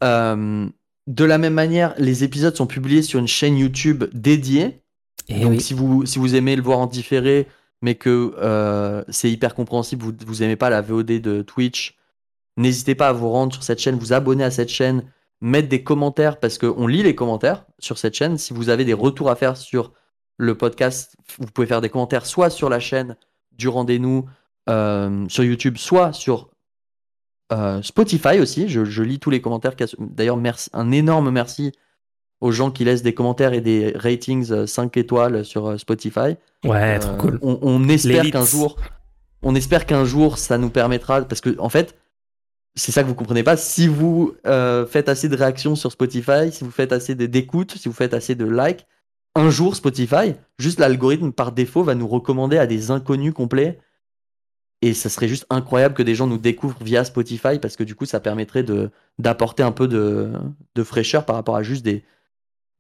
Euh, de la même manière, les épisodes sont publiés sur une chaîne YouTube dédiée. Et Donc, oui. si, vous, si vous aimez le voir en différé, mais que euh, c'est hyper compréhensible, vous, vous aimez pas la VOD de Twitch, n'hésitez pas à vous rendre sur cette chaîne, vous abonner à cette chaîne, mettre des commentaires parce qu'on lit les commentaires sur cette chaîne. Si vous avez des retours à faire sur le podcast, vous pouvez faire des commentaires soit sur la chaîne du rendez-nous euh, sur YouTube, soit sur euh, Spotify aussi. Je, je lis tous les commentaires. D'ailleurs, merci, un énorme merci aux gens qui laissent des commentaires et des ratings euh, 5 étoiles sur euh, Spotify. Ouais, trop Euh, cool. On, on espère qu'un jour, on espère qu'un jour ça nous permettra, parce que en fait, c'est ça que vous comprenez pas. Si vous euh, faites assez de réactions sur Spotify, si vous faites assez d'écoutes, si vous faites assez de likes, un jour Spotify, juste l'algorithme par défaut va nous recommander à des inconnus complets. Et ça serait juste incroyable que des gens nous découvrent via Spotify parce que du coup ça permettrait d'apporter un peu de, de fraîcheur par rapport à juste des,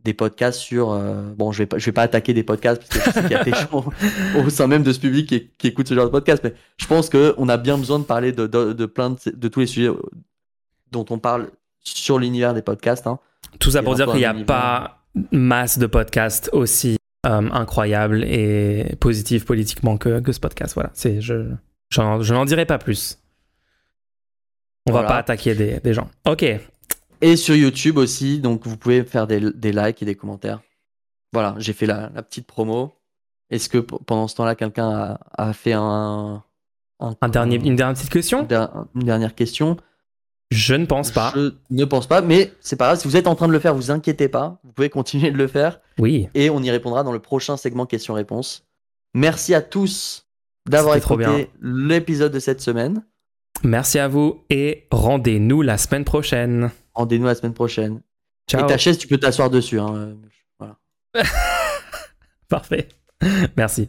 des podcasts sur. euh, bon, je vais, pas, je vais pas attaquer des podcasts parce que je sais qu'il y a des gens au sein même de ce public qui, qui écoutent ce genre de podcast, mais je pense qu'on a bien besoin de parler de, de, de plein de, de tous les sujets dont on parle sur l'univers des podcasts. hein. Tout ça pour dire qu'il n'y a univers. pas masse de podcasts aussi euh, incroyables et positifs politiquement que, que ce podcast. Voilà, c'est je je n'en dirai pas plus. On va Voilà. pas attaquer des, des gens. Ok, Et sur YouTube aussi, donc vous pouvez faire des, des likes et des commentaires. Voilà, j'ai fait la, la petite promo. Est-ce que pendant ce temps-là, quelqu'un a, a fait un, un dernier, une dernière petite question? une dernière question? Je ne pense pas. Je ne pense pas, mais c'est pas grave. Si vous êtes en train de le faire, vous inquiétez pas. Vous pouvez continuer de le faire. Oui, et on y répondra dans le prochain segment questions-réponses. Merci à tous d'avoir écouté l'épisode de cette semaine. merci à vous et rendez-nous la semaine prochaine. Rendez-nous la semaine prochaine. Ciao. Et ta chaise, tu peux t'asseoir dessus. hein. Voilà. Parfait. Merci.